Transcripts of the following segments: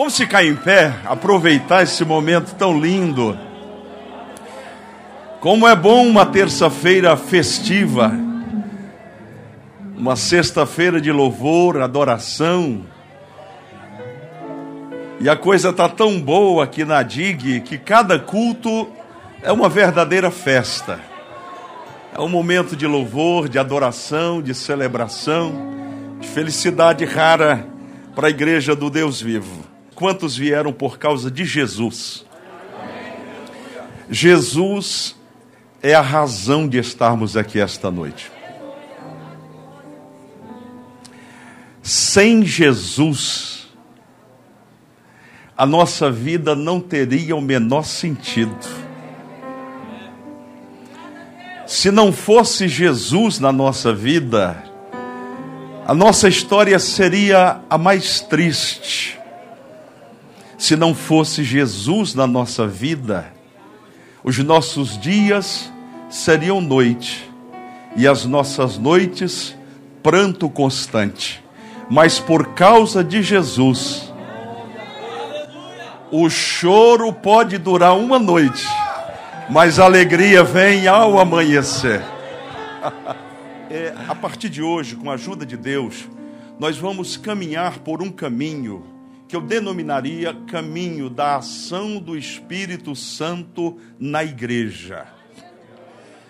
Vamos ficar em pé, aproveitar esse momento tão lindo. Como é bom uma terça-feira festiva, uma sexta-feira de louvor, adoração. E a coisa está tão boa aqui na DIG que cada culto é uma verdadeira festa. É um momento de louvor, de adoração, de celebração, de felicidade rara para a igreja do Deus vivo. Quantos vieram por causa de Jesus? Jesus é a razão de estarmos aqui esta noite. Sem Jesus, a nossa vida não teria o menor sentido. Se não fosse Jesus na nossa vida, a nossa história seria a mais triste. Se não fosse Jesus na nossa vida, os nossos dias seriam noite e as nossas noites pranto constante. Mas por causa de Jesus, o choro pode durar uma noite mas a alegria vem ao amanhecer. É, a partir de hoje, com a ajuda de Deus, nós vamos caminhar por um caminho que eu denominaria caminho da ação do Espírito Santo na igreja.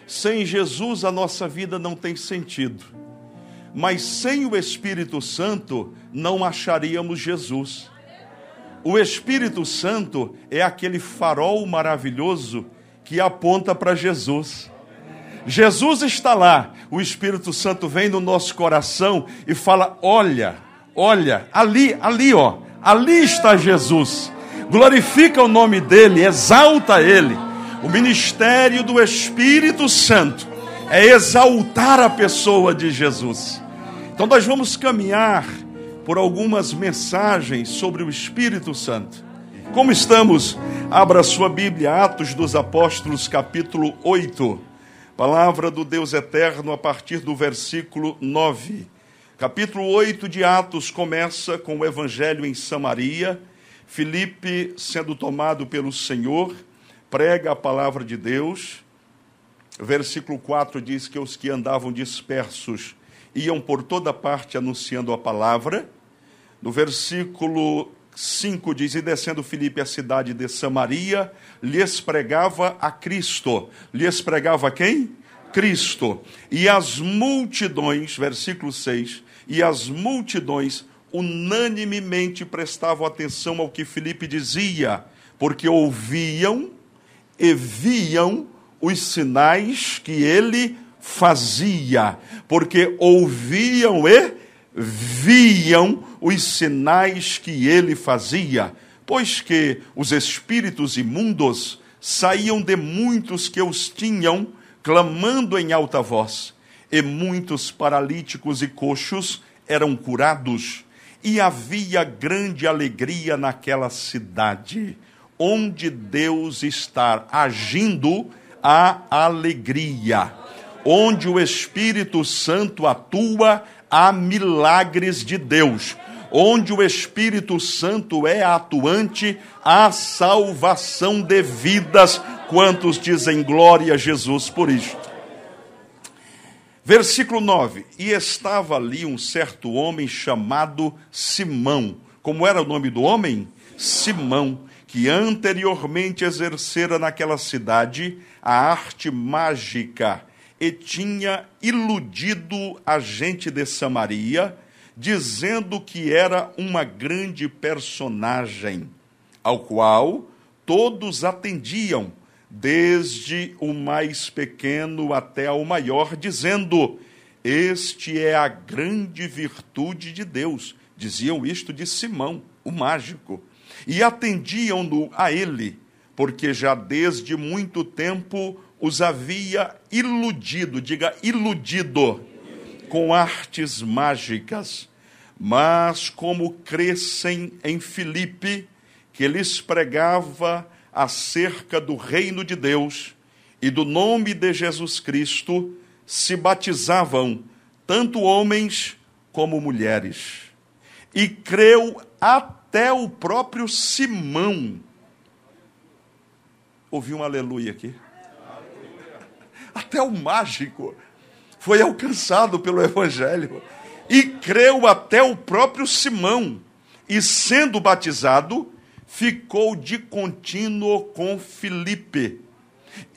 Sem Jesus, a nossa vida não tem sentido. Mas sem o Espírito Santo, não acharíamos Jesus. O Espírito Santo é aquele farol maravilhoso que aponta para Jesus. Jesus está lá, o Espírito Santo vem no nosso coração e fala: Olha, olha, ali, ali, ó, ali está Jesus. Glorifica o nome dele, exalta ele. O ministério do Espírito Santo é exaltar a pessoa de Jesus. Então nós vamos caminhar por algumas mensagens sobre o Espírito Santo. Como estamos? Abra sua Bíblia, Atos dos Apóstolos, capítulo 8. Palavra do Deus eterno a partir do versículo 9. Capítulo 8 de Atos começa com o evangelho em Samaria. Filipe, sendo tomado pelo Senhor, prega a palavra de Deus. Versículo 4 diz que os que andavam dispersos iam por toda parte anunciando a palavra. No versículo 5 diz: E descendo Filipe à cidade de Samaria, lhes pregava a Cristo. Lhes pregava quem? Cristo. E as multidões, versículo 6, e as multidões unanimemente prestavam atenção ao que Filipe dizia, porque ouviam e viam os sinais que ele fazia, porque ouviam e viam os sinais que ele fazia, pois que os espíritos imundos saíam de muitos que os tinham, clamando em alta voz, e muitos paralíticos e coxos eram curados, e havia grande alegria naquela cidade, onde Deus está agindo a alegria, onde o Espírito Santo atua há milagres de Deus. Onde o Espírito Santo é atuante, há salvação de vidas. Quantos dizem glória a Jesus por isto? Versículo 9: E estava ali um certo homem chamado Simão. Como era o nome do homem? Simão, que anteriormente exercera naquela cidade a arte mágica e tinha iludido a gente de Samaria, dizendo que era uma grande personagem, ao qual todos atendiam, desde o mais pequeno até o maior, dizendo: Este é a grande virtude de Deus. Diziam isto de Simão, o mágico, e atendiam-no a ele, porque já desde muito tempo os havia iludido, diga iludido, com artes mágicas. Mas como crescem em Filipe, que lhes pregava acerca do reino de Deus e do nome de Jesus Cristo, se batizavam tanto homens como mulheres. E creu até o próprio Simão. Ouvi um aleluia aqui. Até o mágico foi alcançado pelo Evangelho. E creu até o próprio Simão. E sendo batizado, ficou de contínuo com Filipe.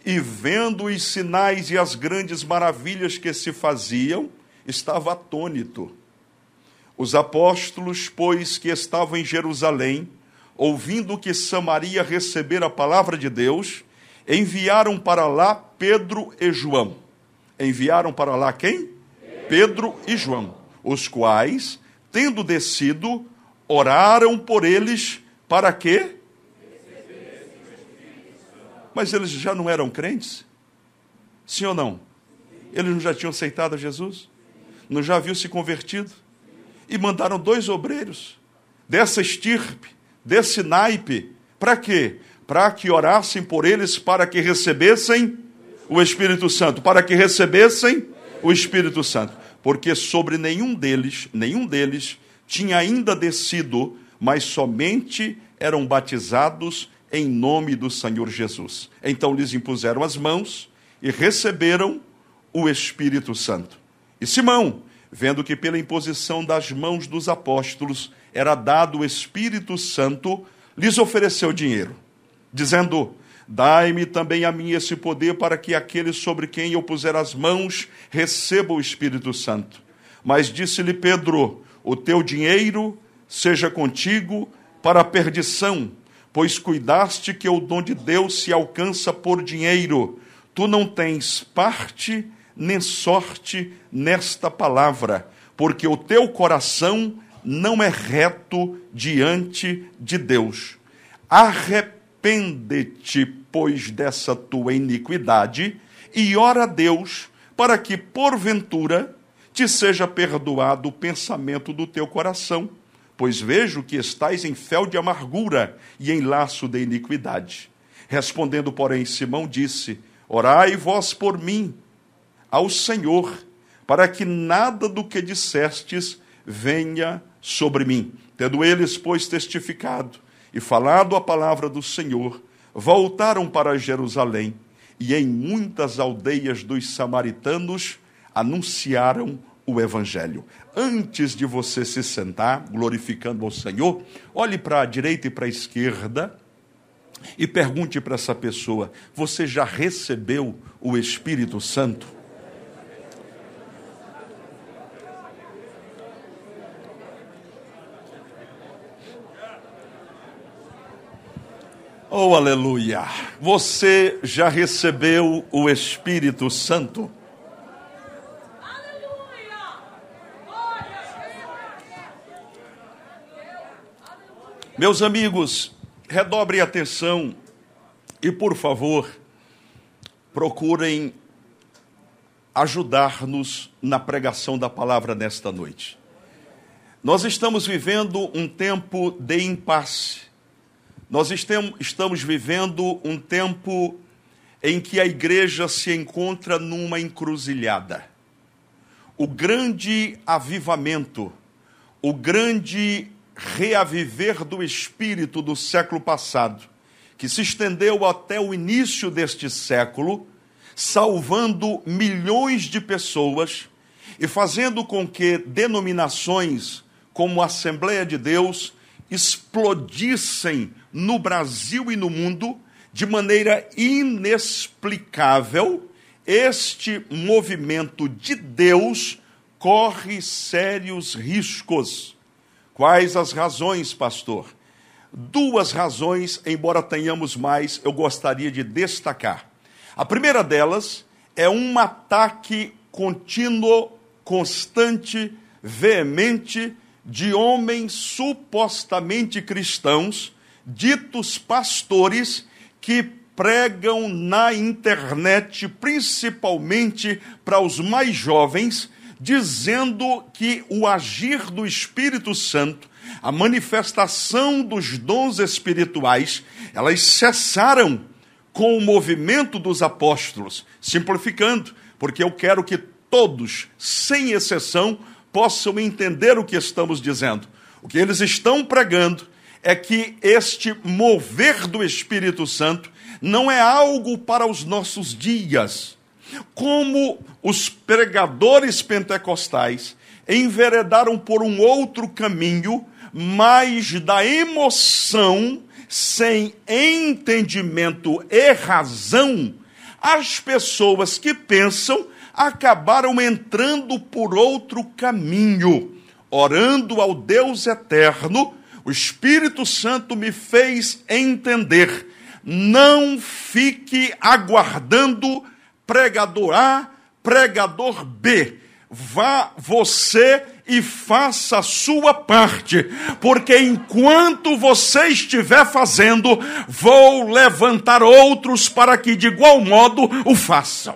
E vendo os sinais e as grandes maravilhas que se faziam, estava atônito. Os apóstolos, pois, que estavam em Jerusalém, ouvindo que Samaria recebera a palavra de Deus, enviaram para lá Pedro e João. Enviaram para lá quem? Pedro e João, os quais, tendo descido, oraram por eles para quê? Mas eles já não eram crentes? Sim ou não? Eles não já tinham aceitado a Jesus? Não já haviam se convertido? E mandaram dois obreiros dessa estirpe, desse naipe, para quê? Para que orassem por eles, para que recebessem o Espírito Santo, para que recebessem o Espírito Santo, porque sobre nenhum deles, nenhum deles tinha ainda descido, mas somente eram batizados em nome do Senhor Jesus. Então lhes impuseram as mãos e receberam o Espírito Santo. E Simão, vendo que pela imposição das mãos dos apóstolos era dado o Espírito Santo, lhes ofereceu dinheiro, dizendo: Dai-me também a mim esse poder para que aquele sobre quem eu puser as mãos receba o Espírito Santo. Mas disse-lhe Pedro: O teu dinheiro seja contigo para a perdição pois cuidaste que o dom de Deus se alcança por dinheiro. Tu não tens parte nem sorte nesta palavra, porque o teu coração não é reto diante de Deus. Arrepende-te, pois, dessa tua iniquidade, e ora a Deus, para que, porventura, te seja perdoado o pensamento do teu coração pois vejo que estais em fel de amargura e em laço de iniquidade. Respondendo, porém, Simão disse: Orai vós por mim ao Senhor, para que nada do que dissestes venha sobre mim. Tendo eles, pois, testificado e falado a palavra do Senhor, voltaram para Jerusalém e em muitas aldeias dos samaritanos anunciaram o Evangelho. Antes de você se sentar, glorificando ao Senhor, olhe para a direita e para a esquerda e pergunte para essa pessoa: Você já recebeu o Espírito Santo? Oh, aleluia! Você já recebeu o Espírito Santo? Meus amigos, redobrem atenção e, por favor, procurem ajudar-nos na pregação da palavra nesta noite. Nós estamos vivendo um tempo de impasse. Nós estamos vivendo um tempo em que a igreja se encontra numa encruzilhada. O grande avivamento, o grande reaviver do espírito do século passado, que se estendeu até o início deste século, salvando milhões de pessoas e fazendo com que denominações como Assembleia de Deus explodissem no Brasil e no mundo de maneira inexplicável. Este movimento de Deus corre sérios riscos Quais as razões, pastor? Duas razões, embora tenhamos mais, eu gostaria de destacar. A primeira delas é um ataque contínuo, constante, veemente de homens supostamente cristãos, ditos pastores, que pregam na internet, principalmente para os mais jovens, dizendo que o agir do Espírito Santo, a manifestação dos dons espirituais, elas cessaram com o movimento dos apóstolos, simplificando, porque eu quero que todos, sem exceção, possam entender o que estamos dizendo. O que eles estão pregando é que este mover do Espírito Santo não é algo para os nossos dias. Como os pregadores pentecostais enveredaram por um outro caminho, mais da emoção, sem entendimento e razão, as pessoas que pensam acabaram entrando por outro caminho, orando ao Deus eterno. O Espírito Santo me fez entender. Não fique aguardando pregador A, pregador B. Vá você e faça a sua parte, porque enquanto você estiver fazendo, vou levantar outros para que de igual modo o façam.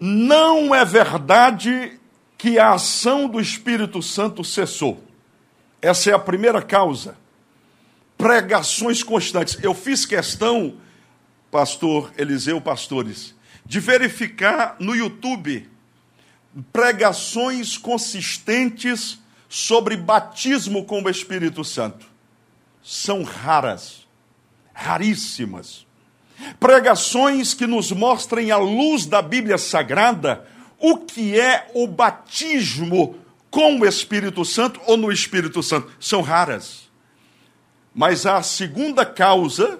Não é verdade que a ação do Espírito Santo cessou. Essa é a primeira causa. Pregações constantes. Eu fiz questão, pastor Eliseu Pastores, de verificar no YouTube pregações consistentes sobre batismo com o Espírito Santo. São raras, raríssimas. Pregações que nos mostrem à luz da Bíblia Sagrada o que é o batismo com o Espírito Santo ou no Espírito Santo. São raras. Mas a segunda causa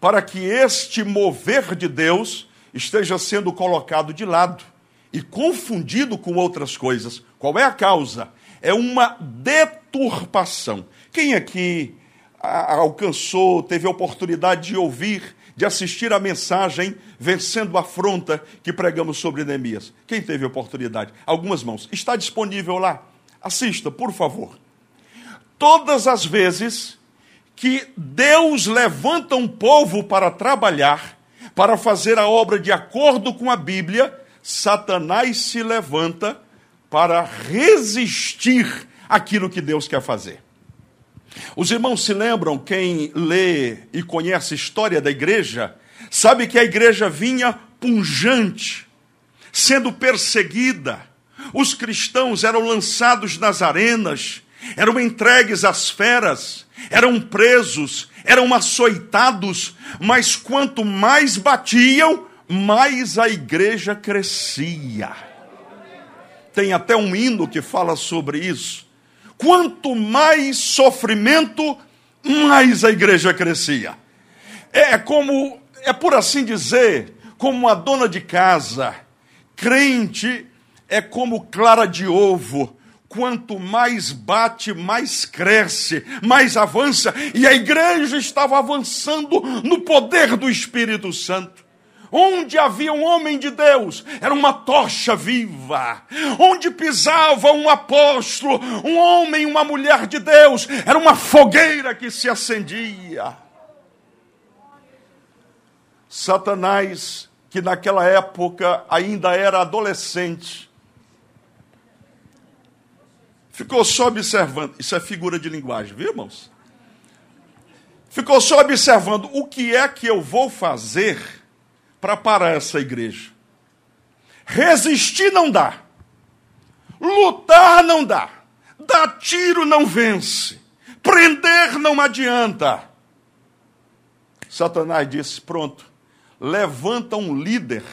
para que este mover de Deus esteja sendo colocado de lado e confundido com outras coisas. Qual é a causa? É uma deturpação. Quem aqui alcançou, teve a oportunidade de ouvir, de assistir a mensagem Vencendo a Afronta que pregamos sobre Neemias? Quem teve a oportunidade? Algumas mãos. Está disponível lá. Assista, por favor. Todas as vezes que Deus levanta um povo para trabalhar, para fazer a obra de acordo com a Bíblia, Satanás se levanta para resistir aquilo que Deus quer fazer. Os irmãos se lembram, quem lê e conhece a história da igreja, sabe que a igreja vinha punjante, sendo perseguida. Os cristãos eram lançados nas arenas, eram entregues às feras, eram presos, eram açoitados, mas quanto mais batiam, mais a igreja crescia. Tem até um hino que fala sobre isso. Quanto mais sofrimento, mais a igreja crescia. É como, é por assim dizer, como uma dona de casa, crente é como clara de ovo. Quanto mais bate, mais cresce, mais avança, e a igreja estava avançando no poder do Espírito Santo. Onde havia um homem de Deus, era uma tocha viva. Onde pisava um apóstolo, um homem, uma mulher de Deus, era uma fogueira que se acendia. Satanás, que naquela época ainda era adolescente, ficou só observando. Isso é figura de linguagem, viu, irmãos? Ficou só observando o que é que eu vou fazer para parar essa igreja. Resistir não dá. Lutar não dá. Dar tiro não vence. Prender não adianta. Satanás disse: pronto, levanta um líder,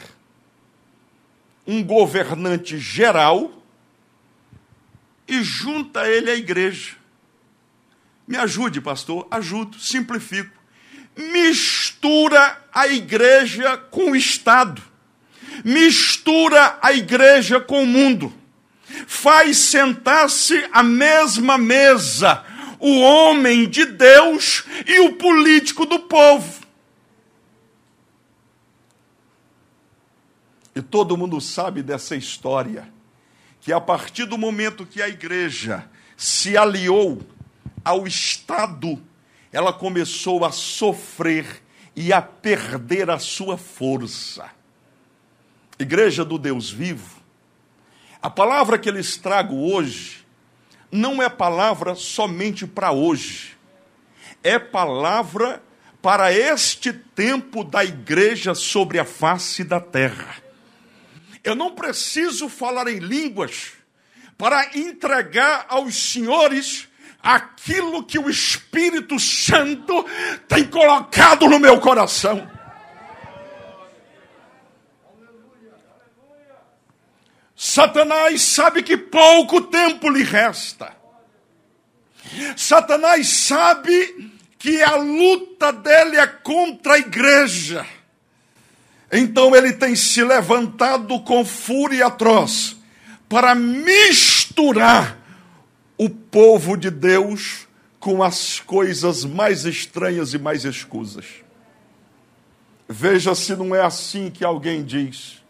um governante geral, e junta ele à igreja. Me ajude, pastor, ajudo, simplifico mistura a igreja com o Estado, mistura a igreja com o mundo, faz sentar-se à mesma mesa o homem de Deus e o político do povo. E todo mundo sabe dessa história, que a partir do momento que a igreja se aliou ao Estado ela começou a sofrer e a perder a sua força. Igreja do Deus vivo, a palavra que eles trago hoje não é palavra somente para hoje, é palavra para este tempo da igreja sobre a face da terra. Eu não preciso falar em línguas para entregar aos senhores aquilo que o Espírito Santo tem colocado no meu coração. Satanás sabe que pouco tempo lhe resta. Satanás sabe que a luta dele é contra a igreja. Então ele tem se levantado com fúria atroz para misturar o povo de Deus com as coisas mais estranhas e mais escusas. Veja se não é assim que alguém diz.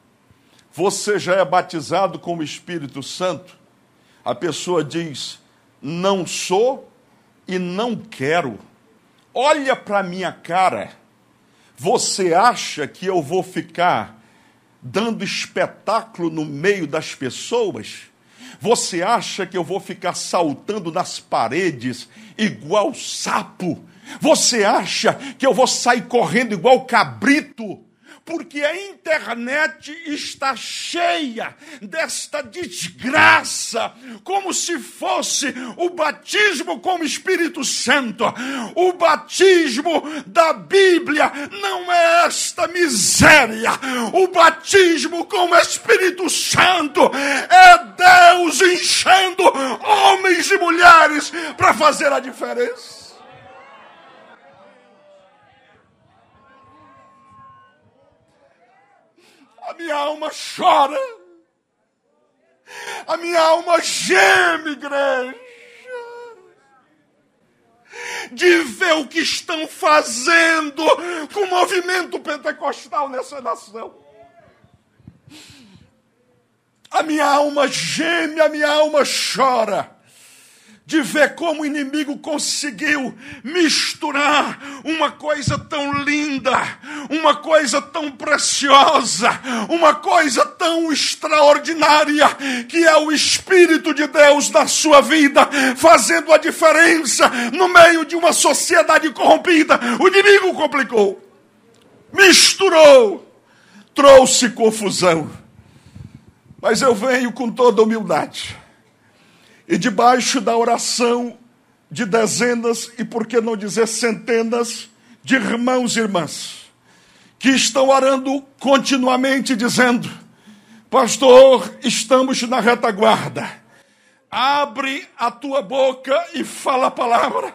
Você já é batizado com o Espírito Santo? A pessoa diz: Não sou e não quero. Olha para minha cara. Você acha que eu vou ficar dando espetáculo no meio das pessoas? Você acha que eu vou ficar saltando nas paredes igual sapo? Você acha que eu vou sair correndo igual cabrito? Porque a internet está cheia desta desgraça, como se fosse o batismo com o Espírito Santo. O batismo da Bíblia não é esta miséria. O batismo com o Espírito Santo é Deus enchendo homens e mulheres para fazer a diferença. A minha alma chora. A minha alma geme, igreja. De ver o que estão fazendo com o movimento pentecostal nessa nação. A minha alma geme, a minha alma chora de ver como o inimigo conseguiu misturar uma coisa tão linda, uma coisa tão preciosa, uma coisa tão extraordinária, que é o Espírito de Deus na sua vida, fazendo a diferença no meio de uma sociedade corrompida. O inimigo complicou, misturou, trouxe confusão. Mas eu venho com toda humildade e debaixo da oração de dezenas e por que não dizer centenas de irmãos e irmãs que estão orando continuamente dizendo: Pastor, estamos na retaguarda. Abre a tua boca e fala a palavra,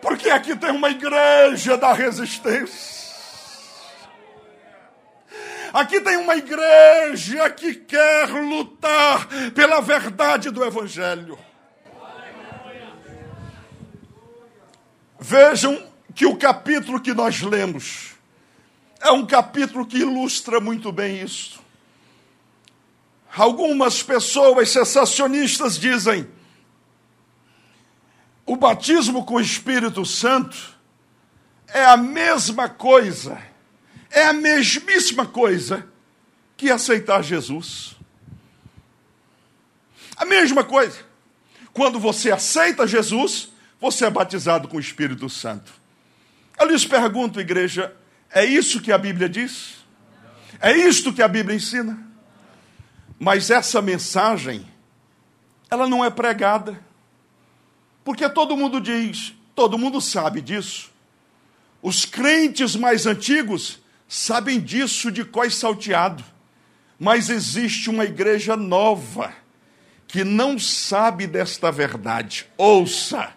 porque aqui tem uma igreja da resistência. Aqui tem uma igreja que quer lutar pela verdade do Evangelho. Vejam que o capítulo que nós lemos é um capítulo que ilustra muito bem isso. Algumas pessoas sensacionistas dizem: o batismo com o Espírito Santo é a mesma coisa é a mesmíssima coisa que aceitar Jesus. A mesma coisa. Quando você aceita Jesus, você é batizado com o Espírito Santo. Eu lhes pergunto, igreja, é isso que a Bíblia diz? É isto que a Bíblia ensina? Mas essa mensagem, ela não é pregada. Porque todo mundo diz, todo mundo sabe disso. Os crentes mais antigos sabem disso de cós salteado. Mas existe uma igreja nova que não sabe desta verdade. Ouça,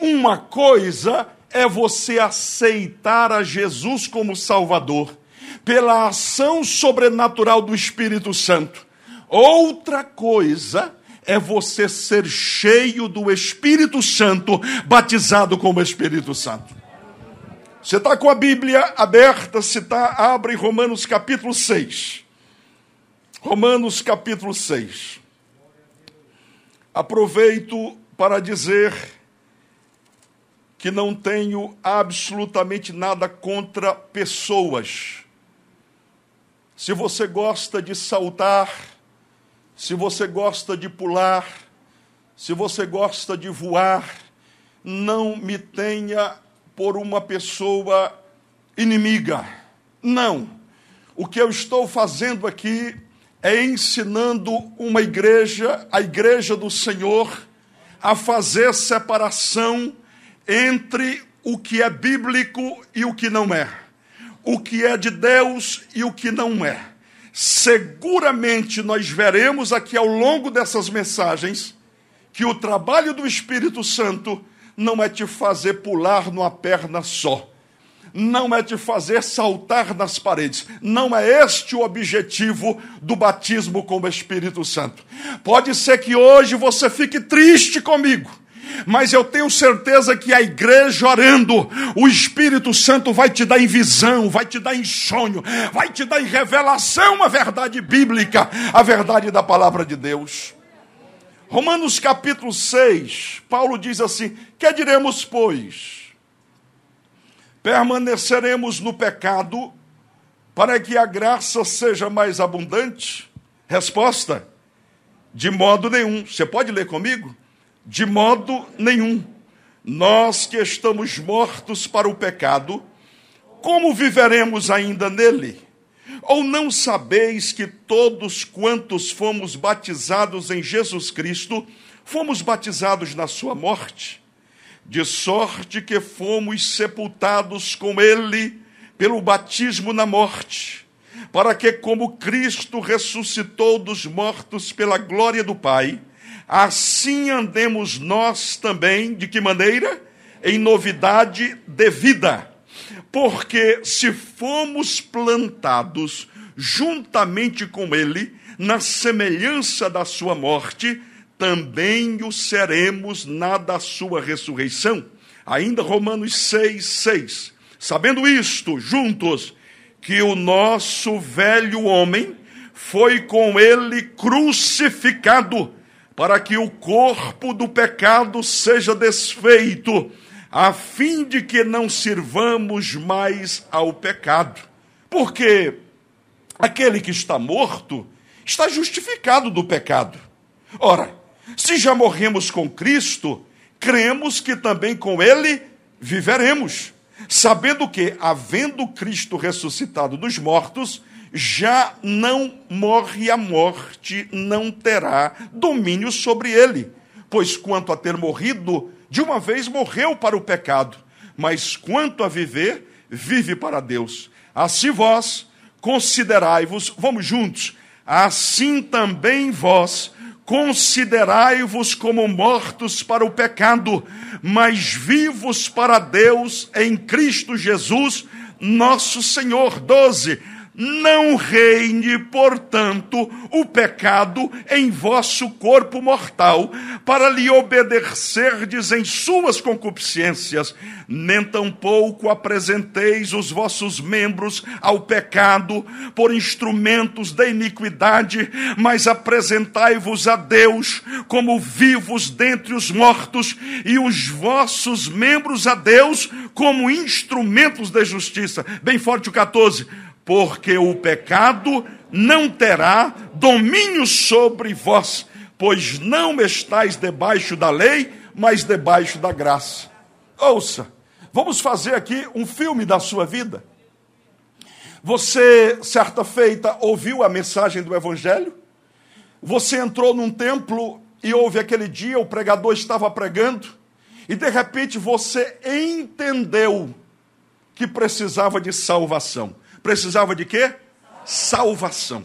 uma coisa é você aceitar a Jesus como Salvador pela ação sobrenatural do Espírito Santo. Outra coisa é você ser cheio do Espírito Santo, batizado como Espírito Santo. Você está com a Bíblia aberta, se está, abre Romanos capítulo 6. Romanos capítulo 6. Aproveito para dizer que não tenho absolutamente nada contra pessoas. Se você gosta de saltar, se você gosta de pular, se você gosta de voar, não me tenha por uma pessoa inimiga. Não. O que eu estou fazendo aqui é ensinando uma igreja, a igreja do Senhor, a fazer separação entre o que é bíblico e o que não é, o que é de Deus e o que não é. Seguramente nós veremos aqui ao longo dessas mensagens que o trabalho do Espírito Santo não é te fazer pular numa perna só, não é te fazer saltar nas paredes, não é este o objetivo do batismo com o Espírito Santo. Pode ser que hoje você fique triste comigo mas eu tenho certeza que a igreja orando, o Espírito Santo vai te dar em visão, vai te dar em sonho, vai te dar em revelação a verdade bíblica, a verdade da palavra de Deus. Romanos capítulo 6, Paulo diz assim: Que diremos, pois? Permaneceremos no pecado para que a graça seja mais abundante? Resposta: De modo nenhum. Você pode ler comigo? De modo nenhum. Nós que estamos mortos para o pecado, como viveremos ainda nele? Ou não sabeis que todos quantos fomos batizados em Jesus Cristo, fomos batizados na sua morte? De sorte que fomos sepultados com ele pelo batismo na morte, para que, como Cristo ressuscitou dos mortos pela glória do Pai, assim andemos nós também, de que maneira? Em novidade de vida. Porque se fomos plantados juntamente com Ele, na semelhança da Sua morte, também o seremos na da Sua ressurreição. Ainda Romanos 6, 6. Sabendo isto, juntos, que o nosso velho homem foi com ele crucificado para que o corpo do pecado seja desfeito, a fim de que não sirvamos mais ao pecado. Porque aquele que está morto está justificado do pecado. Ora, se já morremos com Cristo, cremos que também com ele viveremos, sabendo que, havendo Cristo ressuscitado dos mortos, já não morre a morte, não terá domínio sobre ele. Pois quanto a ter morrido, de uma vez morreu para o pecado, mas quanto a viver, vive para Deus. Assim vós considerai-vos, vamos juntos, assim também vós considerai-vos como mortos para o pecado, mas vivos para Deus em Cristo Jesus, nosso Senhor. 12 não reine, portanto, o pecado em vosso corpo mortal, para lhe obedecerdes em suas concupiscências, nem tampouco apresenteis os vossos membros ao pecado por instrumentos da iniquidade, mas apresentai-vos a Deus como vivos dentre os mortos, e os vossos membros a Deus como instrumentos de justiça. Bem forte o 14 porque o pecado não terá domínio sobre vós, pois não estáis debaixo da lei, mas debaixo da graça. Ouça, vamos fazer aqui um filme da sua vida. Você, certa feita, ouviu a mensagem do Evangelho? Você entrou num templo e houve aquele dia, o pregador estava pregando, e de repente você entendeu que precisava de salvação precisava de quê? Salvação.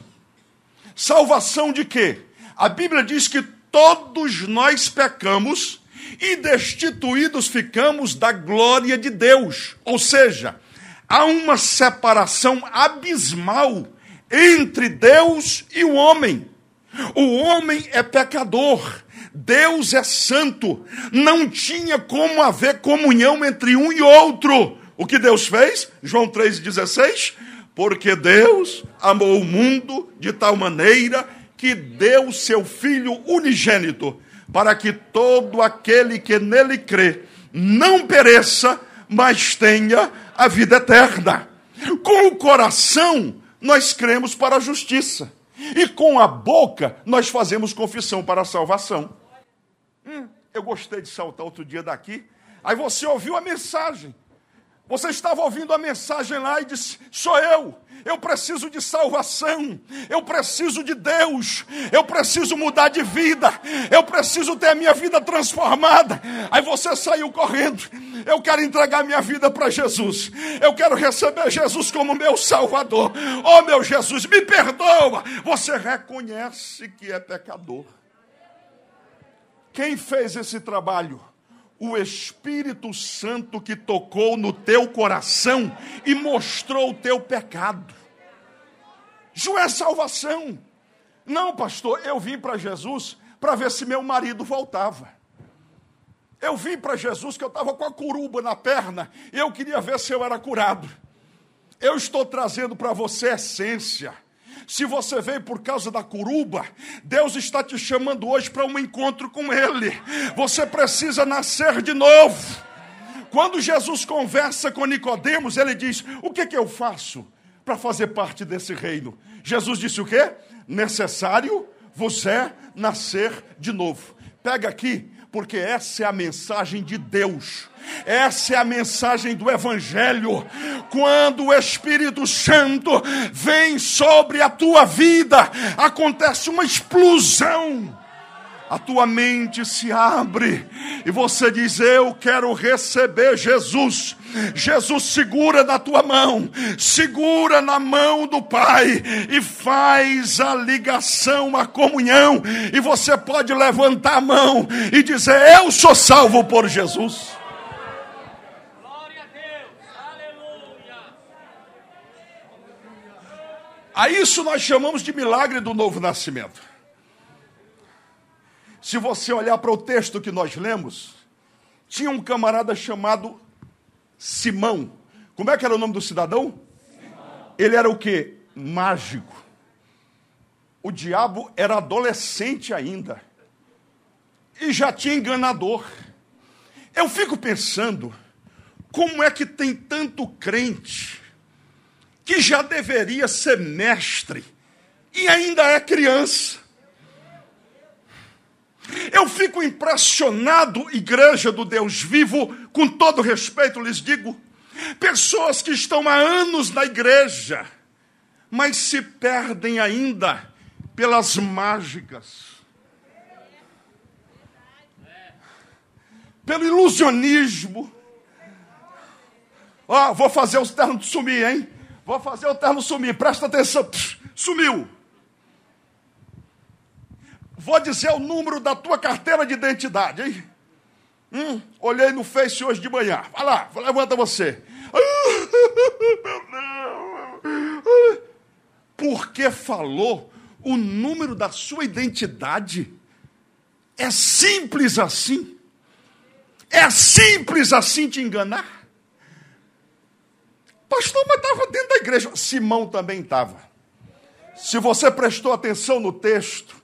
Salvação de quê? A Bíblia diz que todos nós pecamos e destituídos ficamos da glória de Deus. Ou seja, há uma separação abismal entre Deus e o homem. O homem é pecador, Deus é santo. Não tinha como haver comunhão entre um e outro. O que Deus fez? João 3,16 porque Deus amou o mundo de tal maneira que deu seu Filho unigênito, para que todo aquele que nele crê não pereça, mas tenha a vida eterna. Com o coração, nós cremos para a justiça, e com a boca, nós fazemos confissão para a salvação. Hum, eu gostei de saltar outro dia daqui, aí você ouviu a mensagem. Você estava ouvindo a mensagem lá e disse: Sou eu. Eu preciso de salvação, eu preciso de Deus, eu preciso mudar de vida, eu preciso ter a minha vida transformada. Aí você saiu correndo, eu quero entregar minha vida para Jesus, eu quero receber Jesus como meu Salvador. Oh meu Jesus, me perdoa. Você reconhece que é pecador. Quem fez esse trabalho? O Espírito Santo que tocou no teu coração e mostrou o teu pecado. Isso é salvação. Não, pastor, eu vim para Jesus para ver se meu marido voltava. Eu vim para Jesus que eu estava com a curuba na perna e eu queria ver se eu era curado. Eu estou trazendo para você essência se você veio por causa da curuba, Deus está te chamando hoje para um encontro com Ele. Você precisa nascer de novo. Quando Jesus conversa com Nicodemos, ele diz: O que, que eu faço para fazer parte desse reino? Jesus disse o quê? Necessário você nascer de novo. Pega aqui, porque essa é a mensagem de Deus essa é a mensagem do Evangelho. Quando o Espírito Santo vem sobre a tua vida, acontece uma explosão a tua mente se abre e você diz: Eu quero receber Jesus. Jesus segura na tua mão, segura na mão do Pai e faz a ligação, a comunhão. E você pode levantar a mão e dizer: Eu sou salvo por Jesus. A isso nós chamamos de milagre do novo nascimento. Se você olhar para o texto que nós lemos, tinha um camarada chamado Simão. Como é que era o nome do cidadão? Ele era o que? Mágico. O diabo era adolescente ainda. E já tinha enganador. Eu fico pensando, como é que tem tanto crente que já deveria ser mestre e ainda é criança. Eu fico impressionado, igreja do Deus vivo, com todo respeito lhes digo, pessoas que estão há anos na igreja, mas se perdem ainda pelas mágicas, pelo ilusionismo. Ó, oh, vou fazer os ternos sumir, hein? Vou fazer o terno sumir, presta atenção. Psh, sumiu. Vou dizer o número da tua carteira de identidade, hein? Hum, olhei no Face hoje de manhã. Vai lá, levanta você. Porque falou o número da sua identidade. É simples assim. É simples assim te enganar. Pastor, mas estava dentro da igreja. Simão também estava. Se você prestou atenção no texto,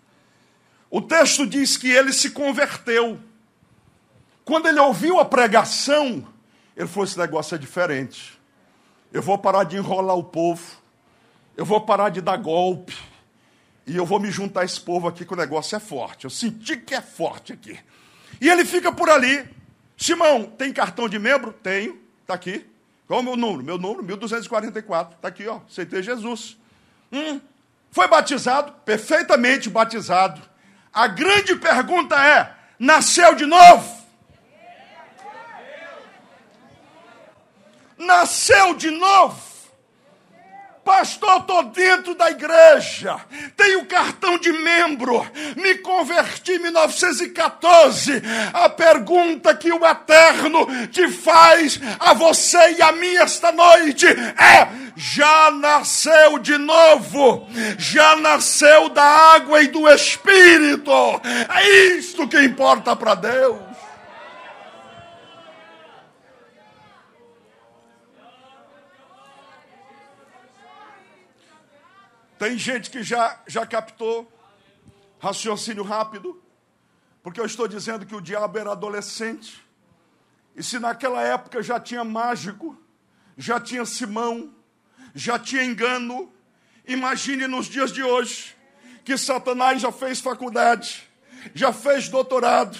o texto diz que ele se converteu. Quando ele ouviu a pregação, ele falou: esse negócio é diferente. Eu vou parar de enrolar o povo. Eu vou parar de dar golpe. E eu vou me juntar a esse povo aqui que o negócio é forte. Eu senti que é forte aqui. E ele fica por ali. Simão, tem cartão de membro? Tenho. Está aqui. Qual é o meu número? Meu número, 1244. Está aqui, ó. Aceitei Jesus. Hum, foi batizado, perfeitamente batizado. A grande pergunta é: nasceu de novo? Nasceu de novo? Pastor, estou dentro da igreja, tenho cartão de membro, me converti em 1914. A pergunta que o Eterno te faz a você e a mim esta noite é: já nasceu de novo? Já nasceu da água e do Espírito? É isto que importa para Deus. Tem gente que já, já captou raciocínio rápido, porque eu estou dizendo que o diabo era adolescente. E se naquela época já tinha mágico, já tinha Simão, já tinha engano, imagine nos dias de hoje, que Satanás já fez faculdade, já fez doutorado,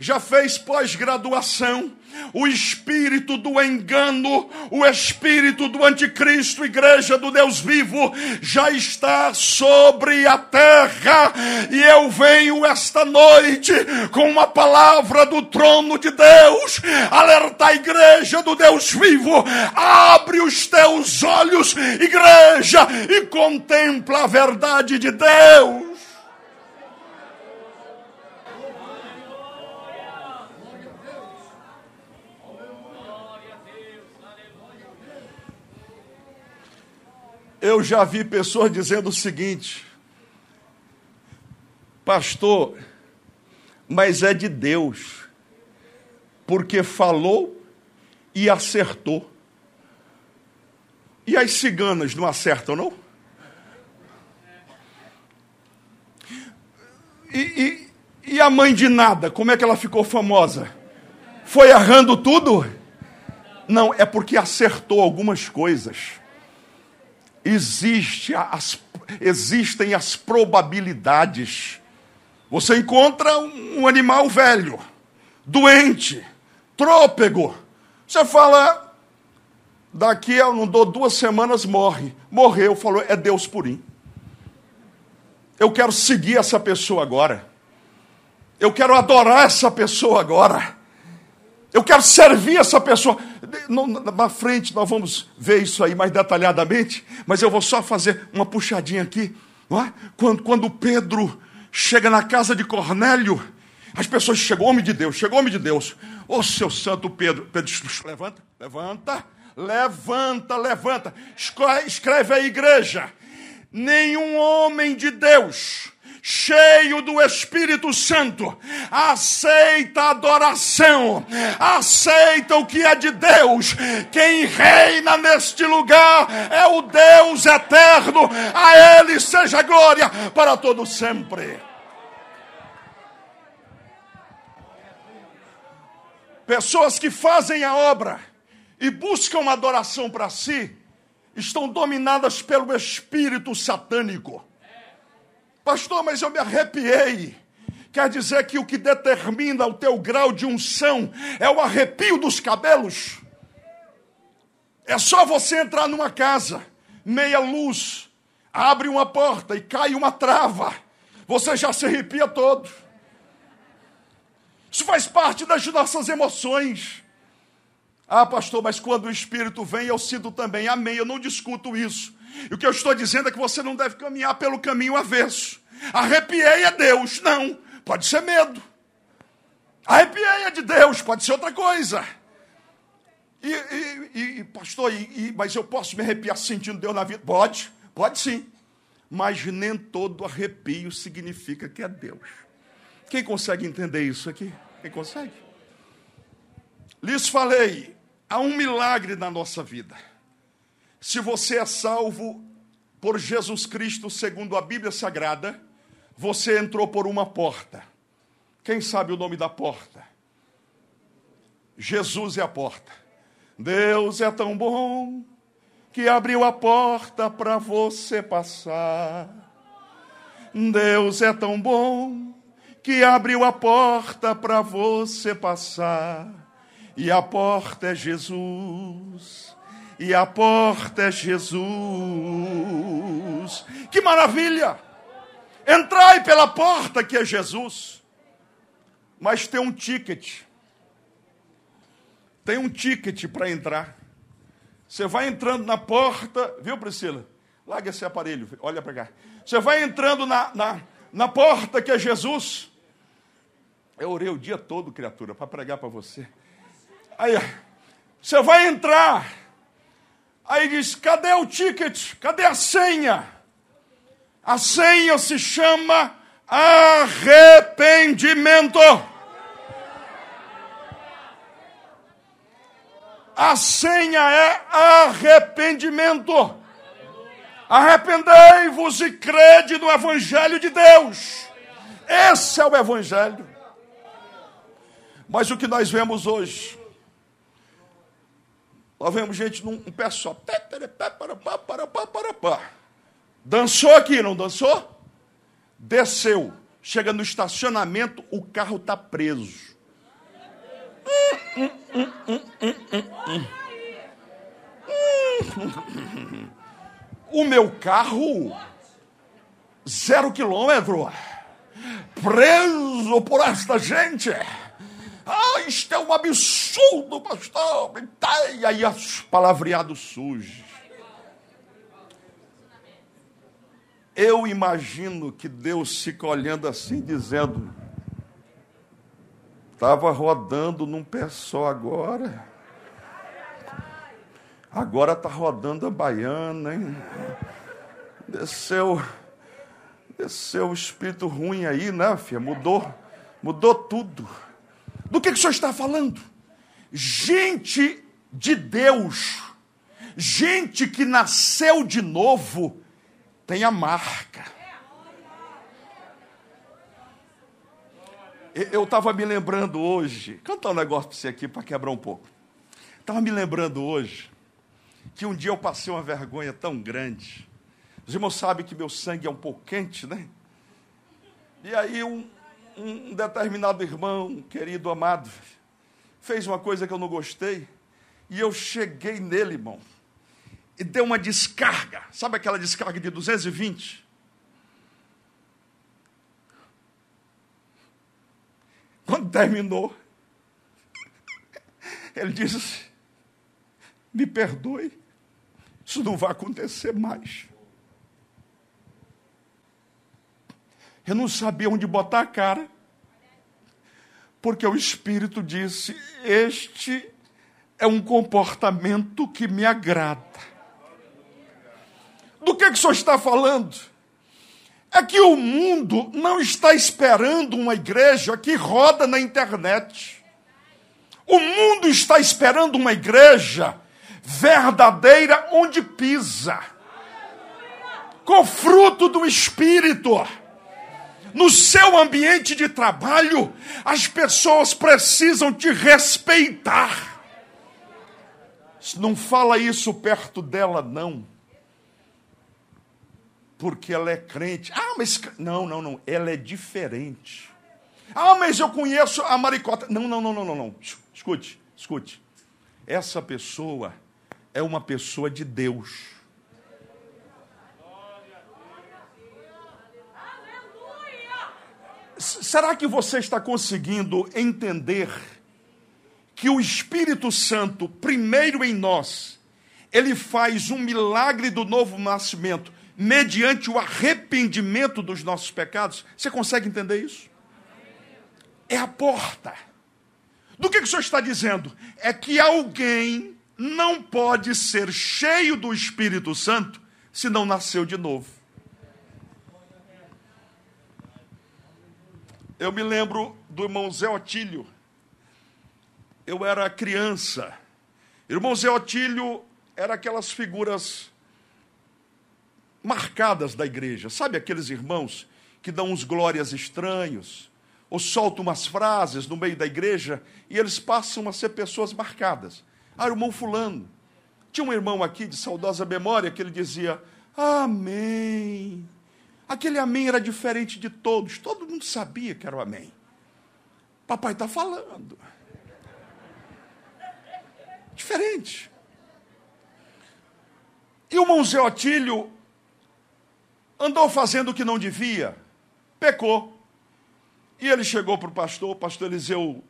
já fez pós-graduação, o espírito do engano, o espírito do anticristo, igreja do Deus vivo, já está sobre a terra. E eu venho esta noite com uma palavra do trono de Deus, alerta a igreja do Deus vivo, abre os teus olhos, igreja, e contempla a verdade de Deus. Eu já vi pessoas dizendo o seguinte: Pastor, mas é de Deus, porque falou e acertou. E as ciganas não acertam, não? E, e, e a mãe de nada, como é que ela ficou famosa? Foi errando tudo? Não, é porque acertou algumas coisas existe as, existem as probabilidades. Você encontra um animal velho, doente, trôpego. Você fala, daqui eu não dou duas semanas, morre. Morreu, falou, é Deus purim. Eu quero seguir essa pessoa agora. Eu quero adorar essa pessoa agora. Eu quero servir essa pessoa. Na frente nós vamos ver isso aí mais detalhadamente, mas eu vou só fazer uma puxadinha aqui. É? Quando, quando Pedro chega na casa de Cornélio, as pessoas chegam, homem de Deus, chegou homem de Deus. Ô seu santo Pedro, Pedro levanta, levanta, levanta, levanta. Escreve a igreja. Nenhum homem de Deus cheio do Espírito Santo, aceita a adoração, aceita o que é de Deus. Quem reina neste lugar é o Deus eterno, a Ele seja glória para todo sempre. Pessoas que fazem a obra e buscam adoração para si, estão dominadas pelo espírito satânico. Pastor, mas eu me arrepiei. Quer dizer que o que determina o teu grau de unção é o arrepio dos cabelos? É só você entrar numa casa, meia luz, abre uma porta e cai uma trava, você já se arrepia todo. Isso faz parte das nossas emoções. Ah, pastor, mas quando o Espírito vem, eu sinto também. Amém, eu não discuto isso. E o que eu estou dizendo é que você não deve caminhar pelo caminho avesso. Arrepiei é Deus. Não, pode ser medo. Arrepiei é de Deus, pode ser outra coisa. E, e, e pastor, e, mas eu posso me arrepiar sentindo Deus na vida? Pode, pode sim. Mas nem todo arrepio significa que é Deus. Quem consegue entender isso aqui? Quem consegue? Lhes falei, há um milagre na nossa vida. Se você é salvo por Jesus Cristo, segundo a Bíblia Sagrada, você entrou por uma porta. Quem sabe o nome da porta? Jesus é a porta. Deus é tão bom que abriu a porta para você passar. Deus é tão bom que abriu a porta para você passar. E a porta é Jesus e a porta é Jesus. Que maravilha! Entrai pela porta que é Jesus. Mas tem um ticket. Tem um ticket para entrar. Você vai entrando na porta, viu, Priscila? Larga esse aparelho, olha para cá. Você vai entrando na, na, na porta que é Jesus. Eu orei o dia todo, criatura, para pregar para você. Aí, você vai entrar. Aí diz: cadê o ticket? Cadê a senha? A senha se chama arrependimento. A senha é arrependimento. Arrependei-vos e crede no Evangelho de Deus. Esse é o Evangelho. Mas o que nós vemos hoje nós vemos gente num um pé só. Dançou aqui, não dançou? Desceu. Chega no estacionamento, o carro está preso. O meu carro, zero quilômetro, preso por esta gente. Ah, isto é um absurdo, pastor. E aí, os palavreados sujos. Eu imagino que Deus fica olhando assim, dizendo: estava rodando num pé só agora. Agora está rodando a baiana, hein? Desceu, desceu o espírito ruim aí, né, filha? Mudou, mudou tudo. Do que, que o senhor está falando? Gente de Deus, gente que nasceu de novo, tem a marca. Eu estava me lembrando hoje, cantar um negócio para você aqui para quebrar um pouco. Estava me lembrando hoje que um dia eu passei uma vergonha tão grande. Os irmãos sabem que meu sangue é um pouco quente, né? E aí um, um determinado irmão, querido, amado, fez uma coisa que eu não gostei, e eu cheguei nele, irmão, e deu uma descarga. Sabe aquela descarga de 220? Quando terminou, ele disse: Me perdoe, isso não vai acontecer mais. Eu não sabia onde botar a cara, porque o Espírito disse: Este é um comportamento que me agrada. Do que, que o senhor está falando? É que o mundo não está esperando uma igreja que roda na internet. O mundo está esperando uma igreja verdadeira onde pisa, com fruto do Espírito. No seu ambiente de trabalho, as pessoas precisam te respeitar. Não fala isso perto dela, não porque ela é crente. Ah, mas. Não, não, não. Ela é diferente. Ah, mas eu conheço a maricota. Não, não, não, não, não, não. Escute, escute. Essa pessoa é uma pessoa de Deus. Será que você está conseguindo entender que o Espírito Santo, primeiro em nós, ele faz um milagre do novo nascimento mediante o arrependimento dos nossos pecados. Você consegue entender isso? É a porta. Do que, que o senhor está dizendo? É que alguém não pode ser cheio do Espírito Santo se não nasceu de novo. Eu me lembro do irmão Zé Otílio. Eu era criança. Irmão Zé Otílio era aquelas figuras marcadas da igreja. Sabe aqueles irmãos que dão uns glórias estranhos, ou soltam umas frases no meio da igreja e eles passam a ser pessoas marcadas. Ah, irmão Fulano. Tinha um irmão aqui de saudosa memória que ele dizia: Amém. Aquele amém era diferente de todos, todo mundo sabia que era o amém. Papai está falando. Diferente. E o Zé Otílio andou fazendo o que não devia, pecou. E ele chegou para o pastor, o pastor Eliseu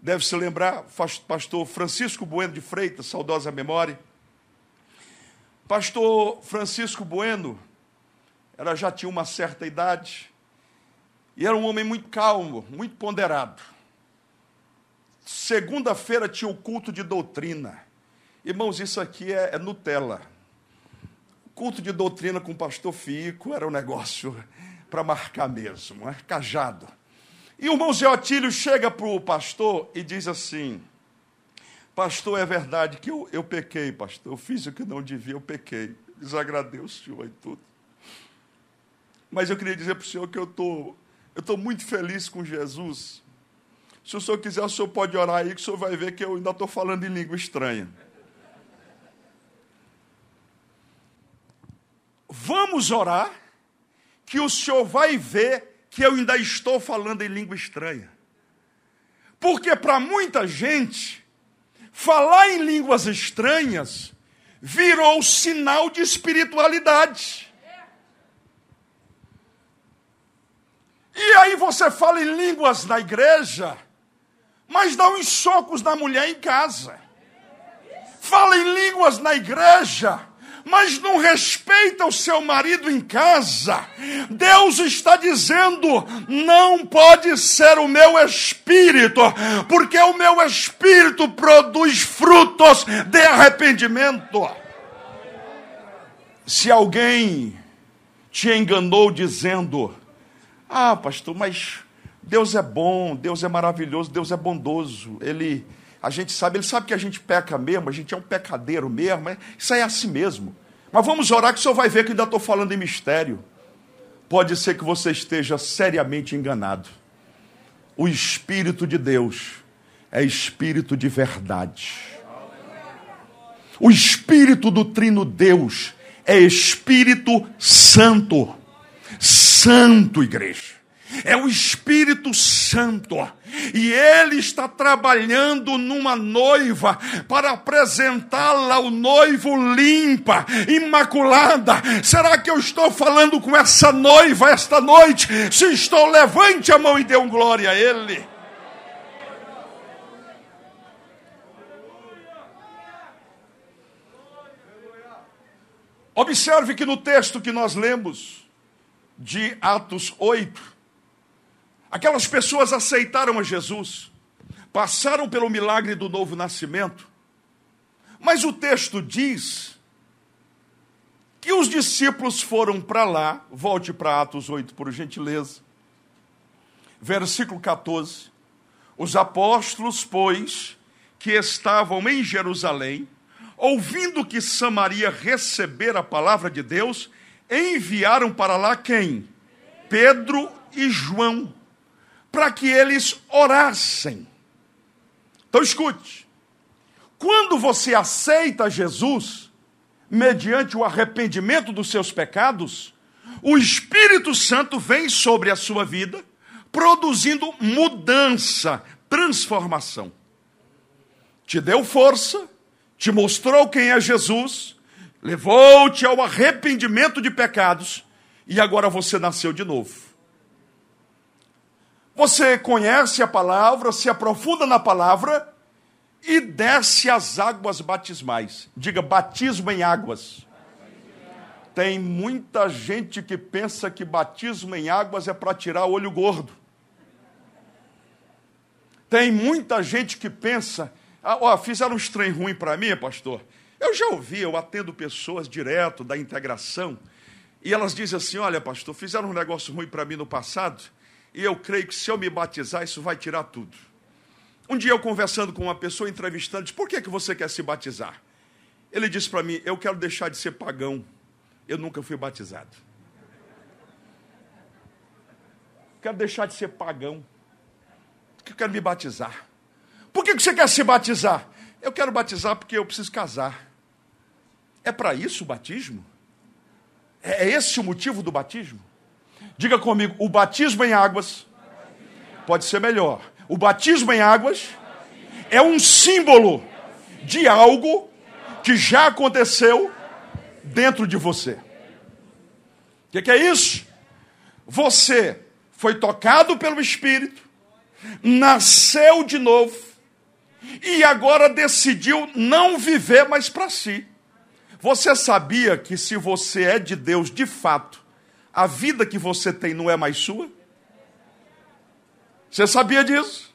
deve se lembrar, pastor Francisco Bueno de Freitas, saudosa memória. Pastor Francisco Bueno, ela já tinha uma certa idade, e era um homem muito calmo, muito ponderado. Segunda-feira tinha o culto de doutrina. Irmãos, isso aqui é, é Nutella culto de doutrina com o pastor Fico era um negócio para marcar mesmo, é cajado. E o irmão Otílio chega para o pastor e diz assim: Pastor, é verdade que eu, eu pequei, pastor. Eu fiz o que não devia, eu pequei. Desagradei o senhor e tudo. Mas eu queria dizer para o senhor que eu tô, estou muito feliz com Jesus. Se o senhor quiser, o senhor pode orar aí, que o senhor vai ver que eu ainda estou falando em língua estranha. Vamos orar, que o senhor vai ver que eu ainda estou falando em língua estranha. Porque para muita gente, falar em línguas estranhas virou sinal de espiritualidade. E aí você fala em línguas na igreja, mas dá uns socos na mulher em casa. Fala em línguas na igreja, mas não respeita o seu marido em casa. Deus está dizendo: não pode ser o meu espírito, porque o meu espírito produz frutos de arrependimento. Se alguém te enganou dizendo, ah, pastor, mas Deus é bom, Deus é maravilhoso, Deus é bondoso. Ele, a gente sabe, ele sabe que a gente peca mesmo, a gente é um pecadeiro mesmo, isso aí é assim mesmo. Mas vamos orar que o senhor vai ver que ainda estou falando em mistério. Pode ser que você esteja seriamente enganado. O Espírito de Deus é Espírito de verdade. O Espírito do Trino Deus é Espírito Santo Santo, igreja. É o Espírito Santo. E ele está trabalhando numa noiva para apresentá-la ao noivo limpa, imaculada. Será que eu estou falando com essa noiva esta noite? Se estou, levante a mão e dê um glória a ele. Observe que no texto que nós lemos, de Atos 8. Aquelas pessoas aceitaram a Jesus, passaram pelo milagre do novo nascimento, mas o texto diz que os discípulos foram para lá, volte para Atos 8, por gentileza, versículo 14. Os apóstolos, pois, que estavam em Jerusalém, ouvindo que Samaria recebera a palavra de Deus, enviaram para lá quem? Pedro e João, para que eles orassem. Então escute: quando você aceita Jesus, mediante o arrependimento dos seus pecados, o Espírito Santo vem sobre a sua vida, produzindo mudança, transformação. Te deu força, te mostrou quem é Jesus, levou-te ao arrependimento de pecados e agora você nasceu de novo. Você conhece a palavra, se aprofunda na palavra e desce as águas batismais. Diga batismo em águas. Tem muita gente que pensa que batismo em águas é para tirar o olho gordo. Tem muita gente que pensa, ah, ó, fizeram um trem ruim para mim, pastor. Eu já ouvi, eu atendo pessoas direto da integração, e elas dizem assim: Olha, pastor, fizeram um negócio ruim para mim no passado, e eu creio que se eu me batizar, isso vai tirar tudo. Um dia eu conversando com uma pessoa, entrevistando, disse: Por que, que você quer se batizar? Ele disse para mim: Eu quero deixar de ser pagão. Eu nunca fui batizado. Quero deixar de ser pagão. Eu quero me batizar. Por que, que você quer se batizar? Eu quero batizar porque eu preciso casar. É para isso o batismo? É, é esse o motivo do batismo? Diga comigo, o batismo em águas pode ser melhor. O batismo em águas é um símbolo de algo que já aconteceu dentro de você. O que, que, é isso? Você foi tocado pelo Espírito, nasceu de novo e agora decidiu não viver mais para si. Você sabia que se você é de Deus de fato, a vida que você tem não é mais sua? Você sabia disso?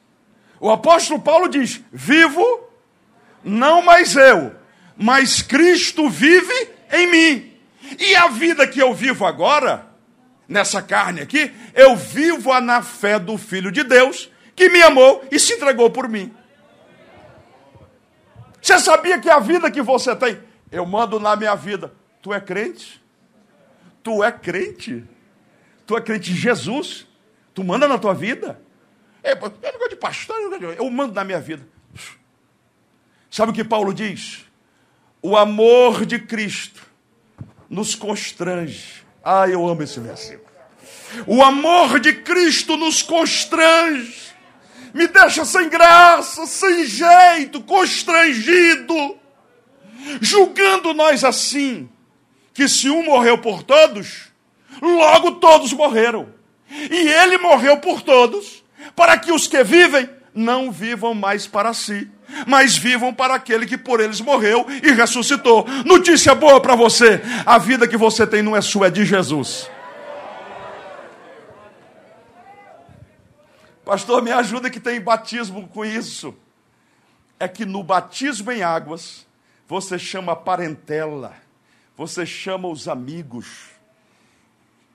O apóstolo Paulo diz: Vivo, não mais eu, mas Cristo vive em mim. E a vida que eu vivo agora, nessa carne aqui, eu vivo-a na fé do Filho de Deus, que me amou e se entregou por mim. Você sabia que a vida que você tem eu mando na minha vida. Tu é crente? Tu é crente? Tu é crente em Jesus? Tu manda na tua vida? É, não gosto de pastor, eu mando na minha vida. Sabe o que Paulo diz? O amor de Cristo nos constrange. Ah, eu amo esse versículo. O amor de Cristo nos constrange me deixa sem graça, sem jeito, constrangido, julgando nós assim, que se um morreu por todos, logo todos morreram. E ele morreu por todos, para que os que vivem não vivam mais para si, mas vivam para aquele que por eles morreu e ressuscitou. Notícia boa para você: a vida que você tem não é sua, é de Jesus. Pastor, me ajuda que tem batismo com isso. É que no batismo em águas, você chama a parentela, você chama os amigos,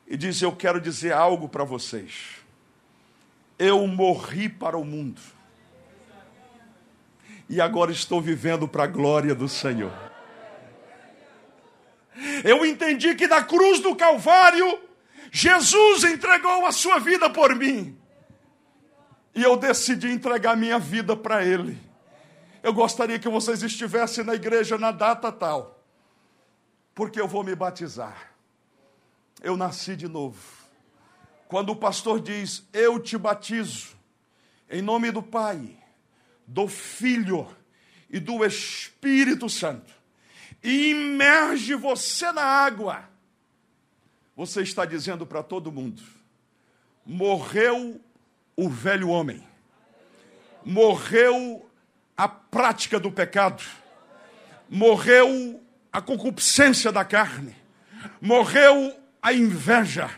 e diz: Eu quero dizer algo para vocês. Eu morri para o mundo, e agora estou vivendo para a glória do Senhor. Eu entendi que na cruz do Calvário, Jesus entregou a sua vida por mim. E eu decidi entregar minha vida para Ele. Eu gostaria que vocês estivessem na igreja na data tal, porque eu vou me batizar. Eu nasci de novo. Quando o pastor diz, Eu te batizo, em nome do Pai, do Filho e do Espírito Santo, e imerge você na água, você está dizendo para todo mundo: morreu o velho homem. Morreu a prática do pecado. Morreu a concupiscência da carne. Morreu a inveja.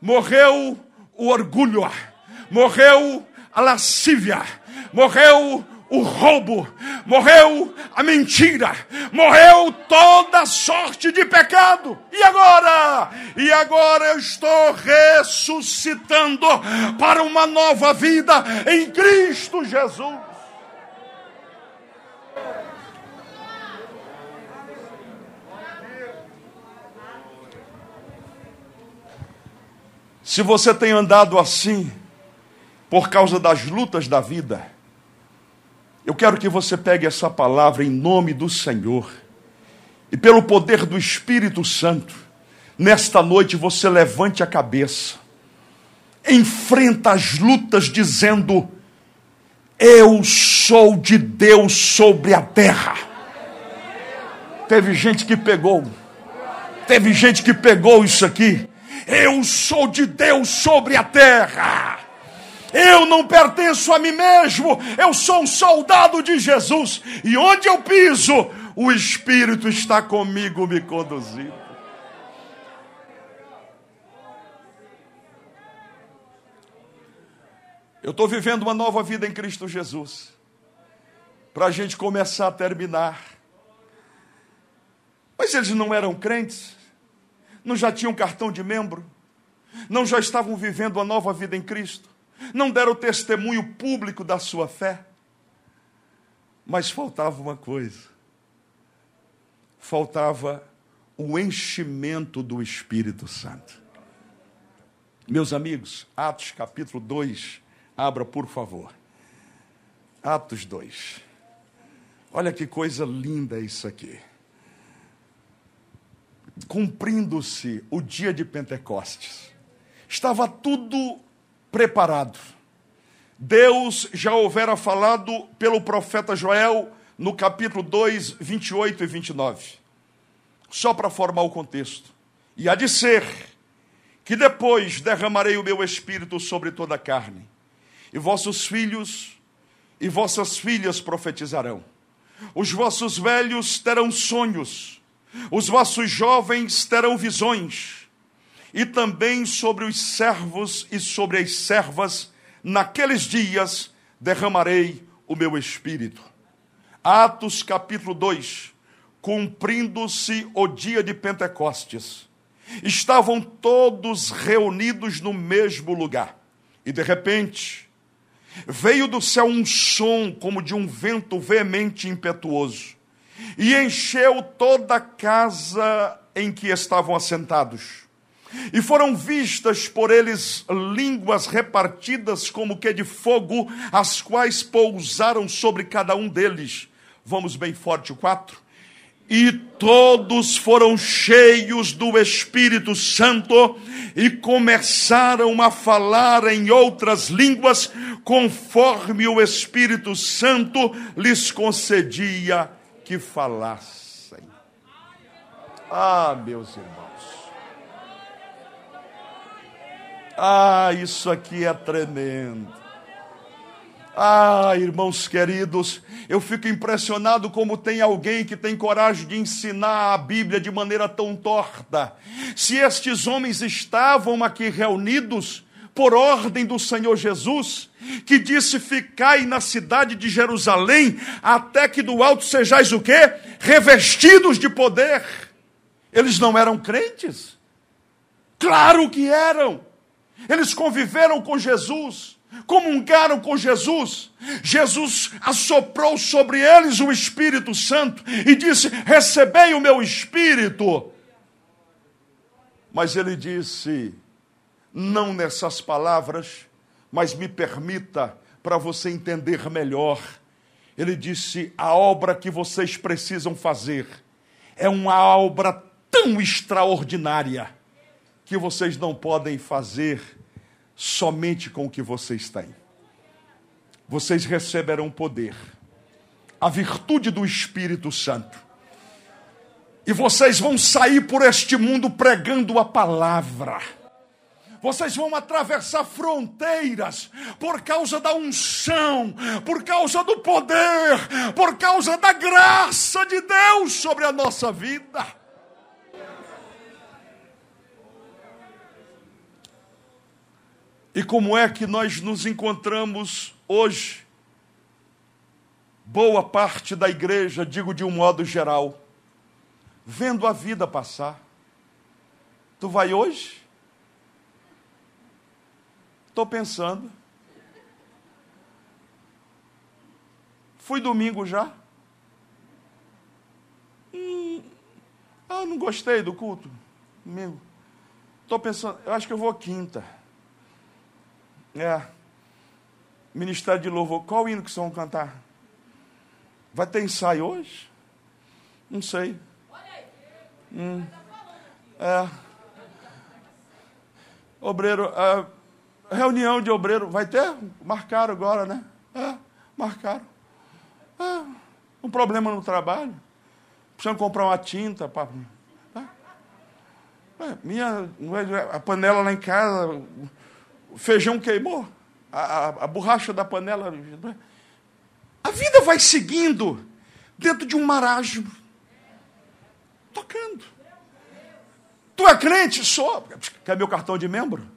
Morreu o orgulho. Morreu a lascívia. Morreu o roubo, morreu a mentira, morreu toda sorte de pecado. E agora? E agora eu estou ressuscitando para uma nova vida em Cristo Jesus. Se você tem andado assim, por causa das lutas da vida, eu quero que você pegue essa palavra em nome do Senhor e pelo poder do Espírito Santo, nesta noite você levante a cabeça, enfrenta as lutas dizendo: Eu sou de Deus sobre a terra. Teve gente que pegou, teve gente que pegou isso aqui. Eu sou de Deus sobre a terra. Eu não pertenço a mim mesmo, eu sou um soldado de Jesus. E onde eu piso, o Espírito está comigo me conduzindo. Eu estou vivendo uma nova vida em Cristo Jesus. Para a gente começar a terminar. Mas eles não eram crentes? Não já tinham cartão de membro? Não já estavam vivendo uma nova vida em Cristo? não deram testemunho público da sua fé. Mas faltava uma coisa: faltava o enchimento do Espírito Santo. Meus amigos, Atos capítulo 2, abra por favor. Atos 2. Olha que coisa linda isso aqui. Cumprindo-se o dia de Pentecostes, estava tudo preparado. Deus já houvera falado pelo profeta Joel no capítulo 2, 28 e 29. Só para formar o contexto. E há de ser que depois derramarei o meu espírito sobre toda a carne, e vossos filhos e vossas filhas profetizarão. Os vossos velhos terão sonhos, os vossos jovens terão visões e também sobre os servos e sobre as servas, naqueles dias derramarei o meu espírito. Atos capítulo 2, cumprindo-se o dia de Pentecostes, estavam todos reunidos no mesmo lugar, e de repente, veio do céu um som como de um vento veemente impetuoso, e encheu toda a casa em que estavam assentados e foram vistas por eles línguas repartidas como que de fogo, as quais pousaram sobre cada um deles. Vamos bem forte, o quatro. E todos foram cheios do Espírito Santo e começaram a falar em outras línguas, conforme o Espírito Santo lhes concedia que falassem. Ah, meus irmãos. Ah, isso aqui é tremendo. Ah, irmãos queridos, eu fico impressionado como tem alguém que tem coragem de ensinar a Bíblia de maneira tão torta. Se estes homens estavam aqui reunidos por ordem do Senhor Jesus, que disse: Ficai na cidade de Jerusalém, até que do alto sejais o quê? Revestidos de poder. Eles não eram crentes? Claro que eram. Eles conviveram com Jesus comungaram com Jesus, Jesus assoprou sobre eles o Espírito Santo e disse: Recebei o meu Espírito. Mas ele disse, não nessas palavras, mas me permita para você entender melhor. Ele disse: a obra que vocês precisam fazer é uma obra tão extraordinária que vocês não podem fazer somente com o que vocês têm. Vocês receberão poder, a virtude do Espírito Santo. E vocês vão sair por este mundo pregando a palavra. Vocês vão atravessar fronteiras por causa da unção, por causa do poder, por causa da graça de Deus sobre a nossa vida. E como é que nós nos encontramos hoje? Boa parte da igreja, digo de um modo geral, vendo a vida passar. Tu vai hoje? Estou pensando. Fui domingo já? Hum, ah, não gostei do culto. Domingo. Estou pensando, eu acho que eu vou quinta. É. Ministério de louvor. Qual hino que vocês vão cantar? Vai ter ensaio hoje? Não sei. Hum. É. Obreiro, é, reunião de obreiro, vai ter? Marcaram agora, né? É, marcaram. É, um problema no trabalho. Precisam comprar uma tinta para. É, minha, a panela lá em casa, o feijão queimou, a, a, a borracha da panela. A vida vai seguindo dentro de um marasmo, tocando. Tu é crente? Sou. Quer meu cartão de membro?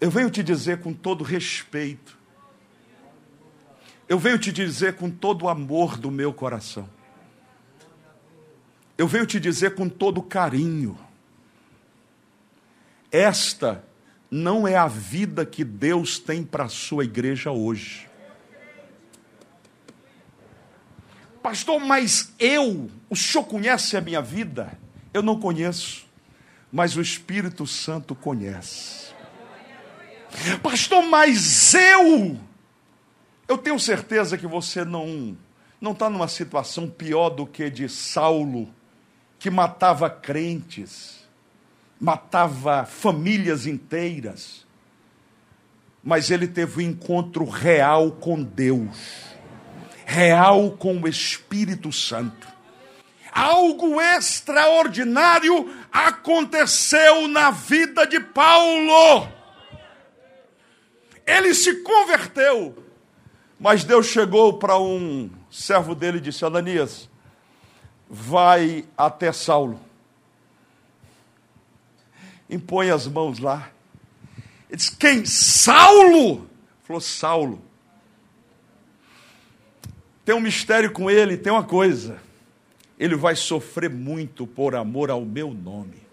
Eu venho te dizer com todo respeito, eu venho te dizer com todo o amor do meu coração, eu venho te dizer com todo carinho, esta não é a vida que Deus tem para a sua igreja hoje. Pastor, mas eu, o senhor conhece a minha vida? Eu não conheço, mas o Espírito Santo conhece. Pastor, mas eu, eu tenho certeza que você não não está numa situação pior do que de Saulo, que matava crentes matava famílias inteiras, mas ele teve um encontro real com Deus, real com o Espírito Santo. Algo extraordinário aconteceu na vida de Paulo. Ele se converteu, mas Deus chegou para um servo dele e disse: Ananias, vai até Saulo impõe as mãos lá. Ele diz: Quem? Saulo! Falou: Saulo. Tem um mistério com ele, tem uma coisa. Ele vai sofrer muito por amor ao meu nome.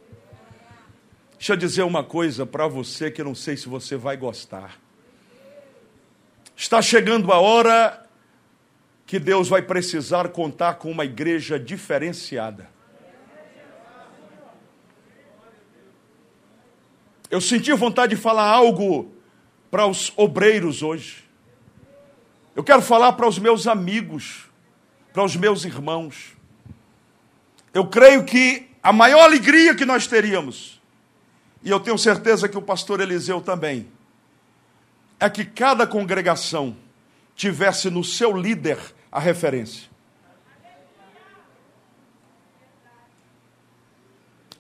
Deixa eu dizer uma coisa para você que eu não sei se você vai gostar. Está chegando a hora que Deus vai precisar contar com uma igreja diferenciada. Eu senti vontade de falar algo para os obreiros hoje. Eu quero falar para os meus amigos, para os meus irmãos. Eu creio que a maior alegria que nós teríamos, e eu tenho certeza que o pastor Eliseu também, é que cada congregação tivesse no seu líder a referência.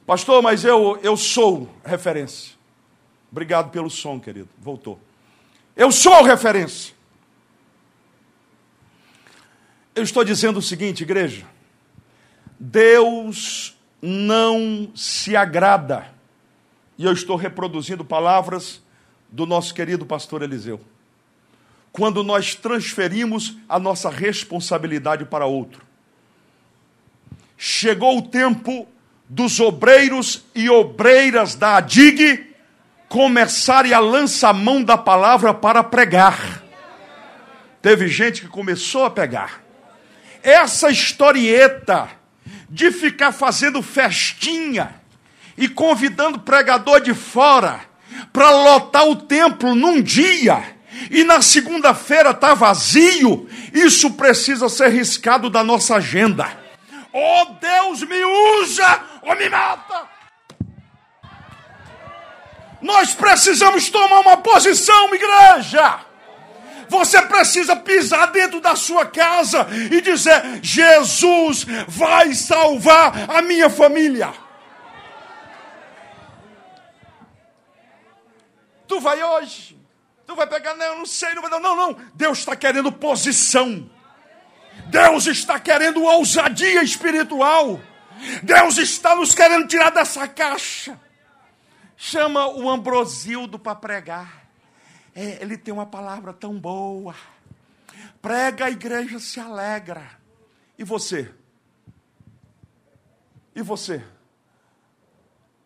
Pastor, mas eu, eu sou referência. Obrigado pelo som, querido. Voltou. Eu sou referência. Eu estou dizendo o seguinte, igreja. Deus não se agrada. E eu estou reproduzindo palavras do nosso querido pastor Eliseu. Quando nós transferimos a nossa responsabilidade para outro. Chegou o tempo dos obreiros e obreiras da ADIG começarem a lançar mão da palavra para pregar. Teve gente que começou a pegar. Essa historieta de ficar fazendo festinha e convidando pregador de fora para lotar o templo num dia e na segunda-feira tá vazio, isso precisa ser riscado da nossa agenda. Oh Deus, me usa ou me mata. Nós precisamos tomar uma posição, igreja. Você precisa pisar dentro da sua casa e dizer: Jesus vai salvar a minha família. Tu vai hoje, tu vai pegar, não, eu não sei, não vai, não, não, não. Deus está querendo posição. Deus está querendo ousadia espiritual. Deus está nos querendo tirar dessa caixa. Chama o Ambrosildo para pregar. É, ele tem uma palavra tão boa. Prega, a igreja se alegra. E você? E você?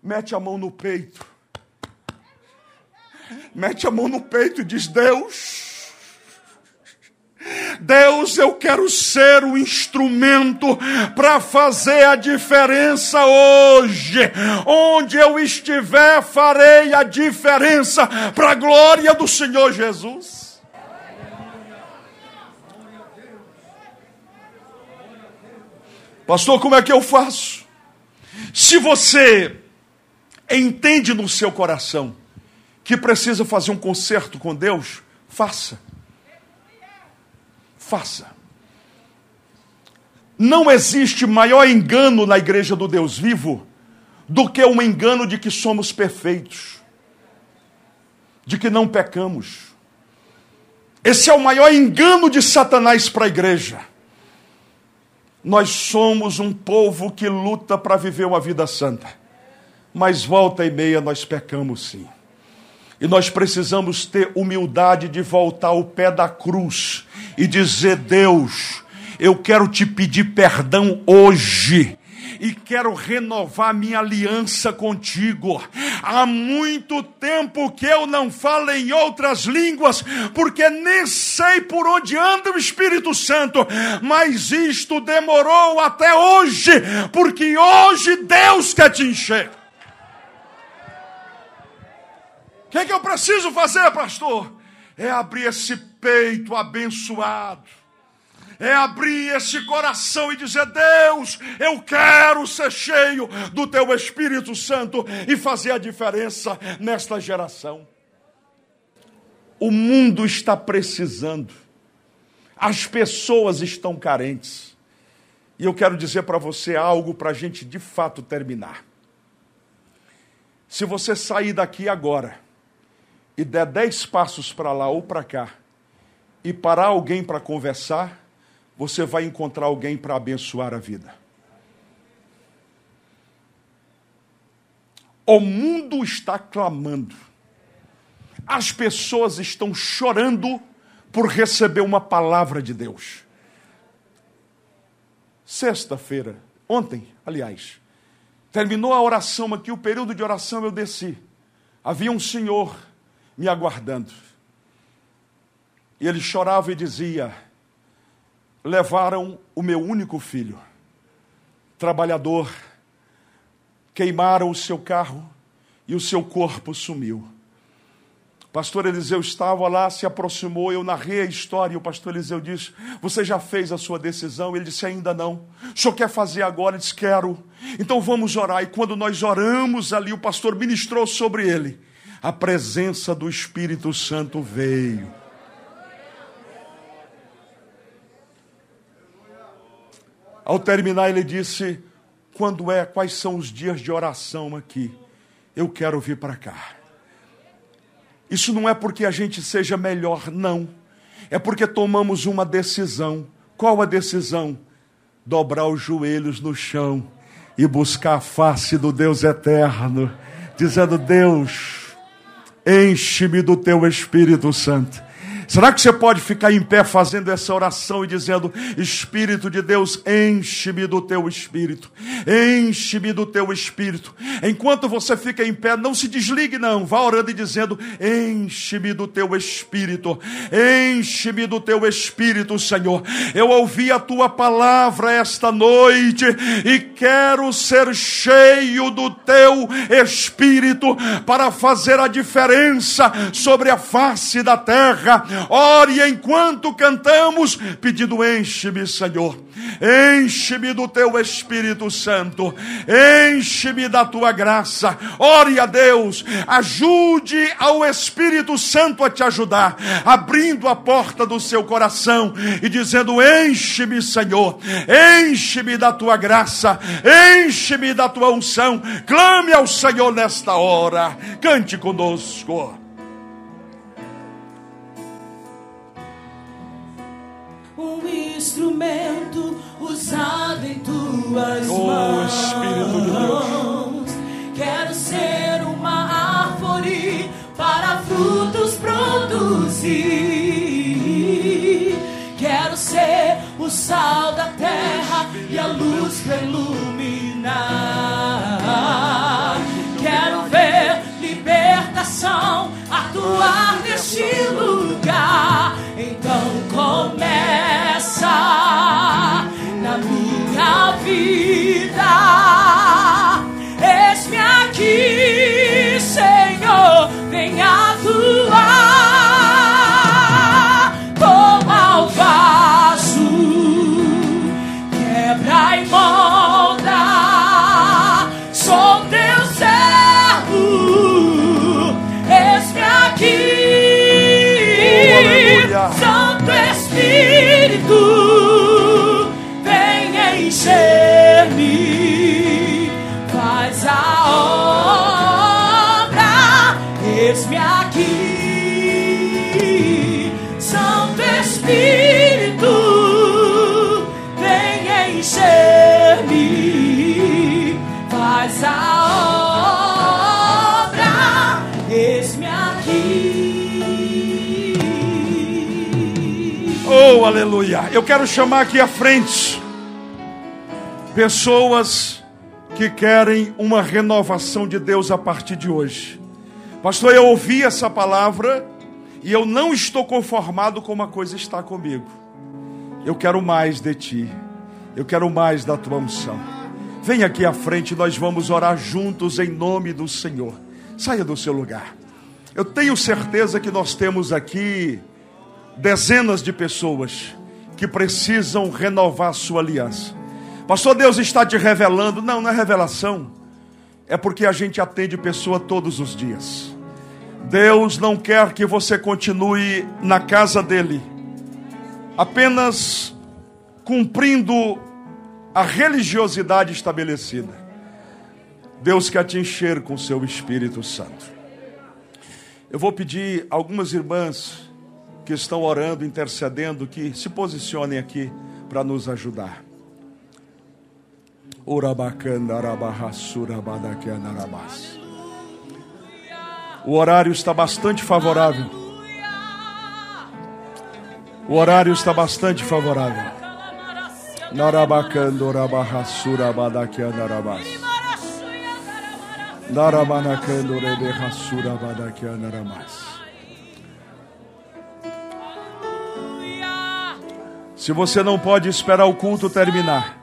Mete a mão no peito. Mete a mão no peito e diz: Deus, Deus, eu quero ser o instrumento para fazer a diferença hoje. Onde eu estiver, farei a diferença para a glória do Senhor Jesus. Pastor, como é que eu faço? Se você entende no seu coração que precisa fazer um concerto com Deus, faça faça. Não existe maior engano na igreja do Deus vivo do que um engano de que somos perfeitos, de que não pecamos. Esse é o maior engano de Satanás para a igreja. Nós somos um povo que luta para viver uma vida santa, mas volta e meia nós pecamos sim. E nós precisamos ter humildade de voltar ao pé da cruz e dizer: Deus, eu quero te pedir perdão hoje e quero renovar minha aliança contigo. Há muito tempo que eu não falo em outras línguas, porque nem sei por onde anda o Espírito Santo, mas isto demorou até hoje, porque hoje Deus quer te encher. O que, é que eu preciso fazer, pastor? É abrir esse peito abençoado. É abrir esse coração e dizer: Deus, eu quero ser cheio do teu Espírito Santo e fazer a diferença nesta geração. O mundo está precisando, as pessoas estão carentes. E eu quero dizer para você algo para a gente de fato terminar. Se você sair daqui agora, e der dez passos para lá ou para cá e parar alguém para conversar, você vai encontrar alguém para abençoar a vida. O mundo está clamando. As pessoas estão chorando por receber uma palavra de Deus. Sexta-feira, ontem, aliás, terminou a oração aqui, o período de oração eu desci. Havia um senhor me aguardando. E ele chorava e dizia: Levaram o meu único filho, trabalhador, queimaram o seu carro e o seu corpo sumiu. pastor Eliseu estava lá, se aproximou, eu narrei a história e o pastor Eliseu disse: Você já fez a sua decisão? Ele disse: Ainda não. O senhor quer fazer agora? Ele disse: Quero. Então vamos orar. E quando nós oramos ali, o pastor ministrou sobre ele. A presença do Espírito Santo veio. Ao terminar, ele disse: Quando é? Quais são os dias de oração aqui? Eu quero vir para cá. Isso não é porque a gente seja melhor, não. É porque tomamos uma decisão. Qual a decisão? Dobrar os joelhos no chão e buscar a face do Deus eterno, dizendo: Deus, enche-me do teu Espírito Santo Será que você pode ficar em pé fazendo essa oração e dizendo: Espírito de Deus, enche-me do teu espírito, enche-me do teu espírito. Enquanto você fica em pé, não se desligue, não. Vá orando e dizendo: Enche-me do teu espírito, enche-me do teu espírito, Senhor. Eu ouvi a tua palavra esta noite e quero ser cheio do teu espírito para fazer a diferença sobre a face da terra Ore enquanto cantamos, pedindo: enche-me, Senhor. Enche-me do teu Espírito Santo. Enche-me da tua graça. Ore a Deus. Ajude ao Espírito Santo a te ajudar, abrindo a porta do seu coração e dizendo: Enche-me, Senhor. Enche-me da tua graça. Enche-me da tua unção. Clame ao Senhor nesta hora. Cante conosco. Instrumento usado em tuas oh, mãos. Espírito de Deus. Quero ser uma árvore para frutos produzir. Quero ser o sal da terra e a luz para iluminar. Quero ver libertação atuar neste lugar. Então começa Eu quero chamar aqui à frente pessoas que querem uma renovação de Deus a partir de hoje. Pastor, eu ouvi essa palavra e eu não estou conformado com uma coisa está comigo. Eu quero mais de ti. Eu quero mais da tua unção. Vem aqui à frente, nós vamos orar juntos em nome do Senhor. Saia do seu lugar. Eu tenho certeza que nós temos aqui dezenas de pessoas que precisam renovar sua aliança. Pastor, Deus está te revelando. Não, não é revelação. É porque a gente atende pessoa todos os dias. Deus não quer que você continue na casa dele, apenas cumprindo a religiosidade estabelecida. Deus quer te encher com seu Espírito Santo. Eu vou pedir algumas irmãs que estão orando, intercedendo, que se posicionem aqui para nos ajudar. O horário está bastante favorável. O horário está bastante favorável. Narabacando rabahassura badakianarabas. Naramanacando rebehassura badakianarabas. Se você não pode esperar o culto terminar,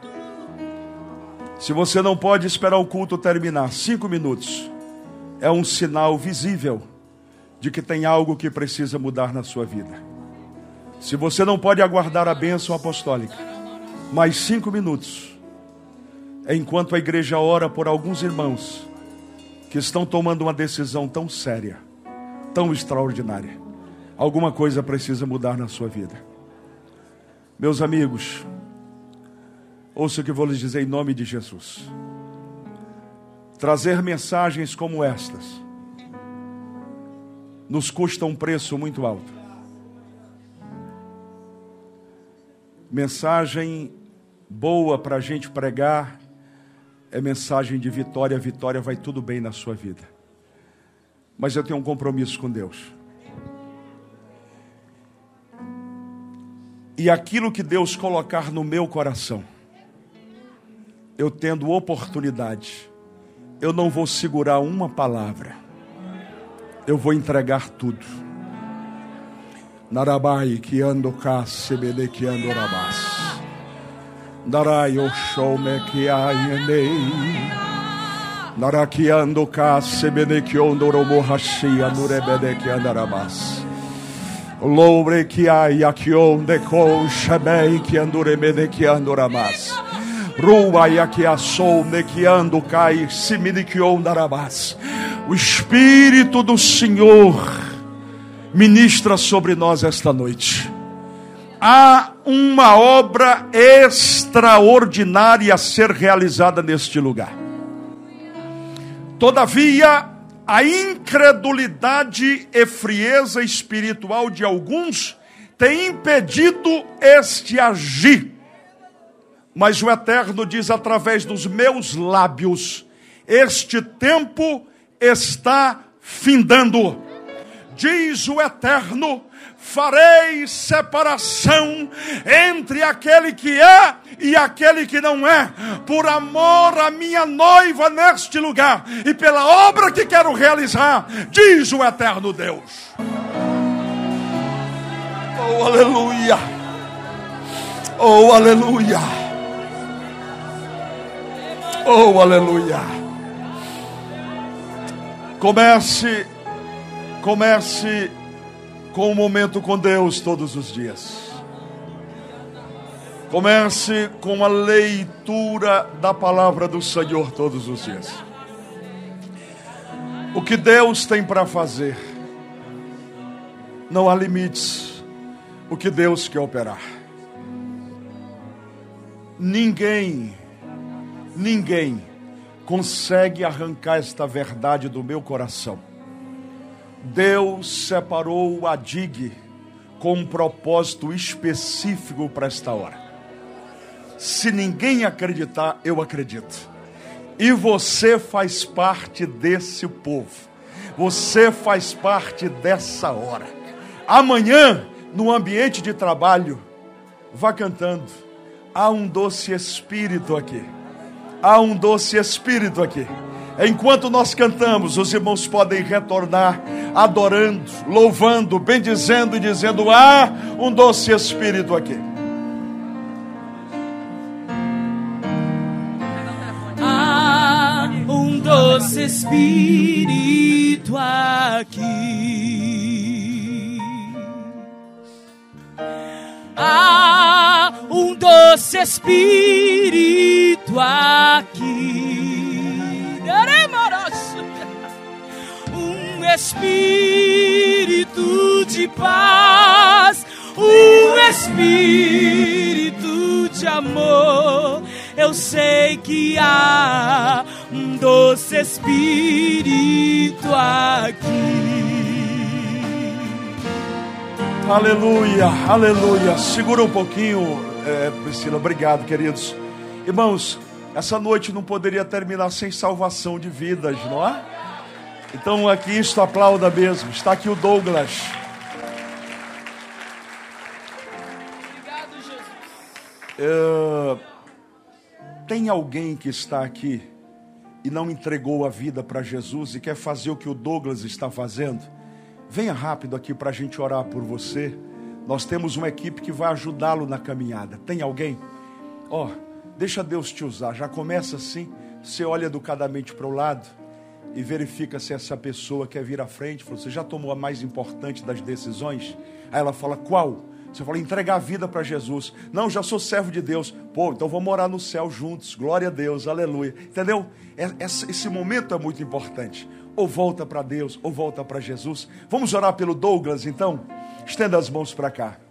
se você não pode esperar o culto terminar, cinco minutos é um sinal visível de que tem algo que precisa mudar na sua vida. Se você não pode aguardar a bênção apostólica, mais cinco minutos, enquanto a igreja ora por alguns irmãos que estão tomando uma decisão tão séria, tão extraordinária. Alguma coisa precisa mudar na sua vida. Meus amigos, ouça o que vou lhes dizer em nome de Jesus. Trazer mensagens como estas nos custa um preço muito alto. Mensagem boa para a gente pregar é mensagem de vitória. Vitória vai tudo bem na sua vida. Mas eu tenho um compromisso com Deus. E aquilo que Deus colocar no meu coração, eu tendo oportunidade, eu não vou segurar uma palavra eu vou entregar tudo. Narabai que ando cá, sebele que ando rabas. Narai o show me que ainei. Naraki ando cá, sebele que ando romo hashia, nurebede que andarabas. Lobre que ai aqui onde com shabei que anduremede que andoramas. Rua e aqui a sol ne que ando cai, simini que ondarabas o Espírito do Senhor ministra sobre nós esta noite. Há uma obra extraordinária a ser realizada neste lugar. Todavia, a incredulidade e frieza espiritual de alguns tem impedido este agir. Mas o Eterno diz através dos meus lábios: este tempo está findando. Diz o Eterno: farei separação entre aquele que é e aquele que não é, por amor à minha noiva neste lugar e pela obra que quero realizar, diz o Eterno Deus. Oh, aleluia! Oh, aleluia! Oh, aleluia! Comece, comece com um momento com Deus todos os dias. Comece com a leitura da palavra do Senhor todos os dias. O que Deus tem para fazer, não há limites. O que Deus quer operar. Ninguém, ninguém consegue arrancar esta verdade do meu coração. Deus separou a DIG com um propósito específico para esta hora. Se ninguém acreditar, eu acredito. E você faz parte desse povo. Você faz parte dessa hora. Amanhã, no ambiente de trabalho, vá cantando. Há um doce espírito aqui há um doce espírito aqui. Enquanto nós cantamos, os irmãos podem retornar adorando, louvando, bendizendo e dizendo: há um doce espírito aqui. Há um doce espírito aqui. Há um doce espírito aqui. Um espírito de paz, um espírito de amor. Eu sei que há um doce espírito aqui. Aleluia, aleluia. Segura um pouquinho, é, Priscila. Obrigado, queridos. Irmãos, essa noite não poderia terminar sem salvação de vidas, não é? Então aqui isto aplauda mesmo. Está aqui o Douglas. Obrigado, Jesus. É, tem alguém que está aqui e não entregou a vida para Jesus e quer fazer o que o Douglas está fazendo? Venha rápido aqui para a gente orar por você. Nós temos uma equipe que vai ajudá-lo na caminhada. Tem alguém? Ó, oh, deixa Deus te usar. Já começa assim. Você olha educadamente para o lado e verifica se essa pessoa quer vir à frente. Você já tomou a mais importante das decisões? Aí ela fala: Qual? Você fala: Entregar a vida para Jesus. Não, já sou servo de Deus. Pô, então vamos morar no céu juntos. Glória a Deus, aleluia. Entendeu? É, esse momento é muito importante. Ou volta para Deus, ou volta para Jesus. Vamos orar pelo Douglas, então? Estenda as mãos para cá.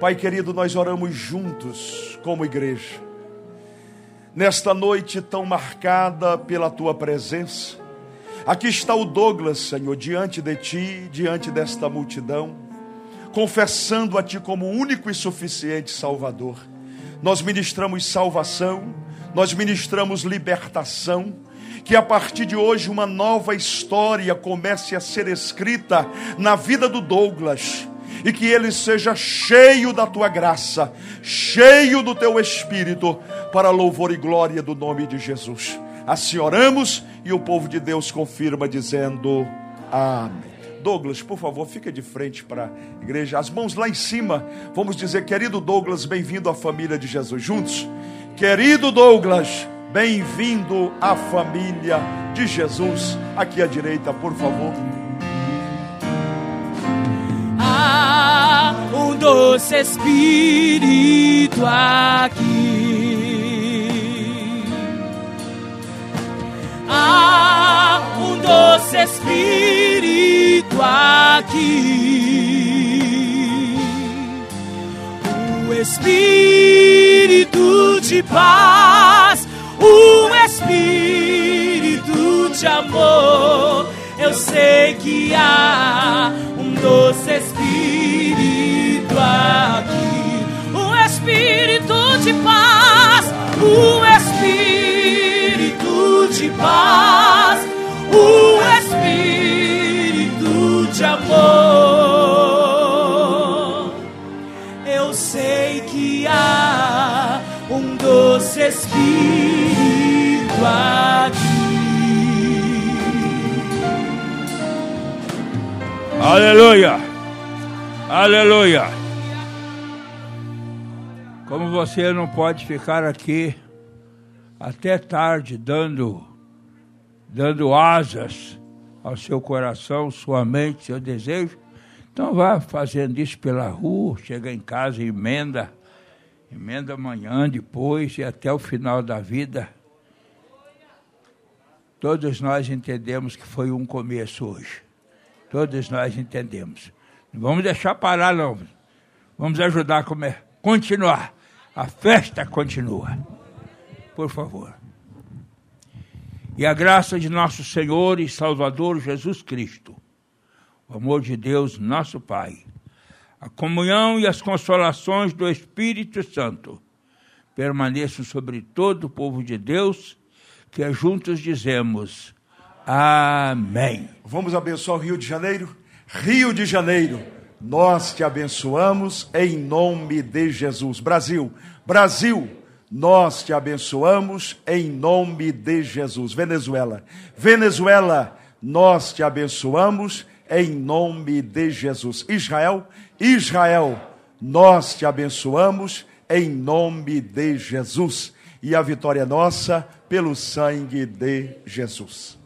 Pai querido, nós oramos juntos como igreja. Nesta noite tão marcada pela tua presença, aqui está o Douglas, Senhor, diante de ti, diante desta multidão, confessando a ti como único e suficiente Salvador. Nós ministramos salvação, nós ministramos libertação, que a partir de hoje uma nova história comece a ser escrita na vida do Douglas e que ele seja cheio da tua graça, cheio do teu espírito, para louvor e glória do nome de Jesus. Assim oramos e o povo de Deus confirma dizendo: Amém. Douglas, por favor, fica de frente para a igreja, as mãos lá em cima. Vamos dizer, querido Douglas, bem-vindo à família de Jesus. Juntos, querido Douglas, bem-vindo à família de Jesus. Aqui à direita, por favor. Doce Espírito aqui. Há um doce Espírito aqui. O Espírito de paz, o Espírito de amor. Eu sei que há um doce Espírito de paz, o Espírito de paz, o Espírito de amor. Eu sei que há um doce Espírito aqui. Aleluia! Aleluia! Como você não pode ficar aqui até tarde dando dando asas ao seu coração, sua mente, seu desejo, então vá fazendo isso pela rua, chega em casa, emenda, emenda amanhã, depois e até o final da vida. Todos nós entendemos que foi um começo hoje. Todos nós entendemos. Não vamos deixar parar, não. Vamos ajudar a continuar. A festa continua. Por favor. E a graça de nosso Senhor e Salvador Jesus Cristo, o amor de Deus, nosso Pai, a comunhão e as consolações do Espírito Santo permaneçam sobre todo o povo de Deus, que juntos dizemos Amém. Vamos abençoar o Rio de Janeiro? Rio de Janeiro nós te abençoamos em nome de Jesus. Brasil, Brasil, nós te abençoamos em nome de Jesus. Venezuela, Venezuela, nós te abençoamos em nome de Jesus. Israel, Israel, nós te abençoamos em nome de Jesus. E a vitória é nossa pelo sangue de Jesus.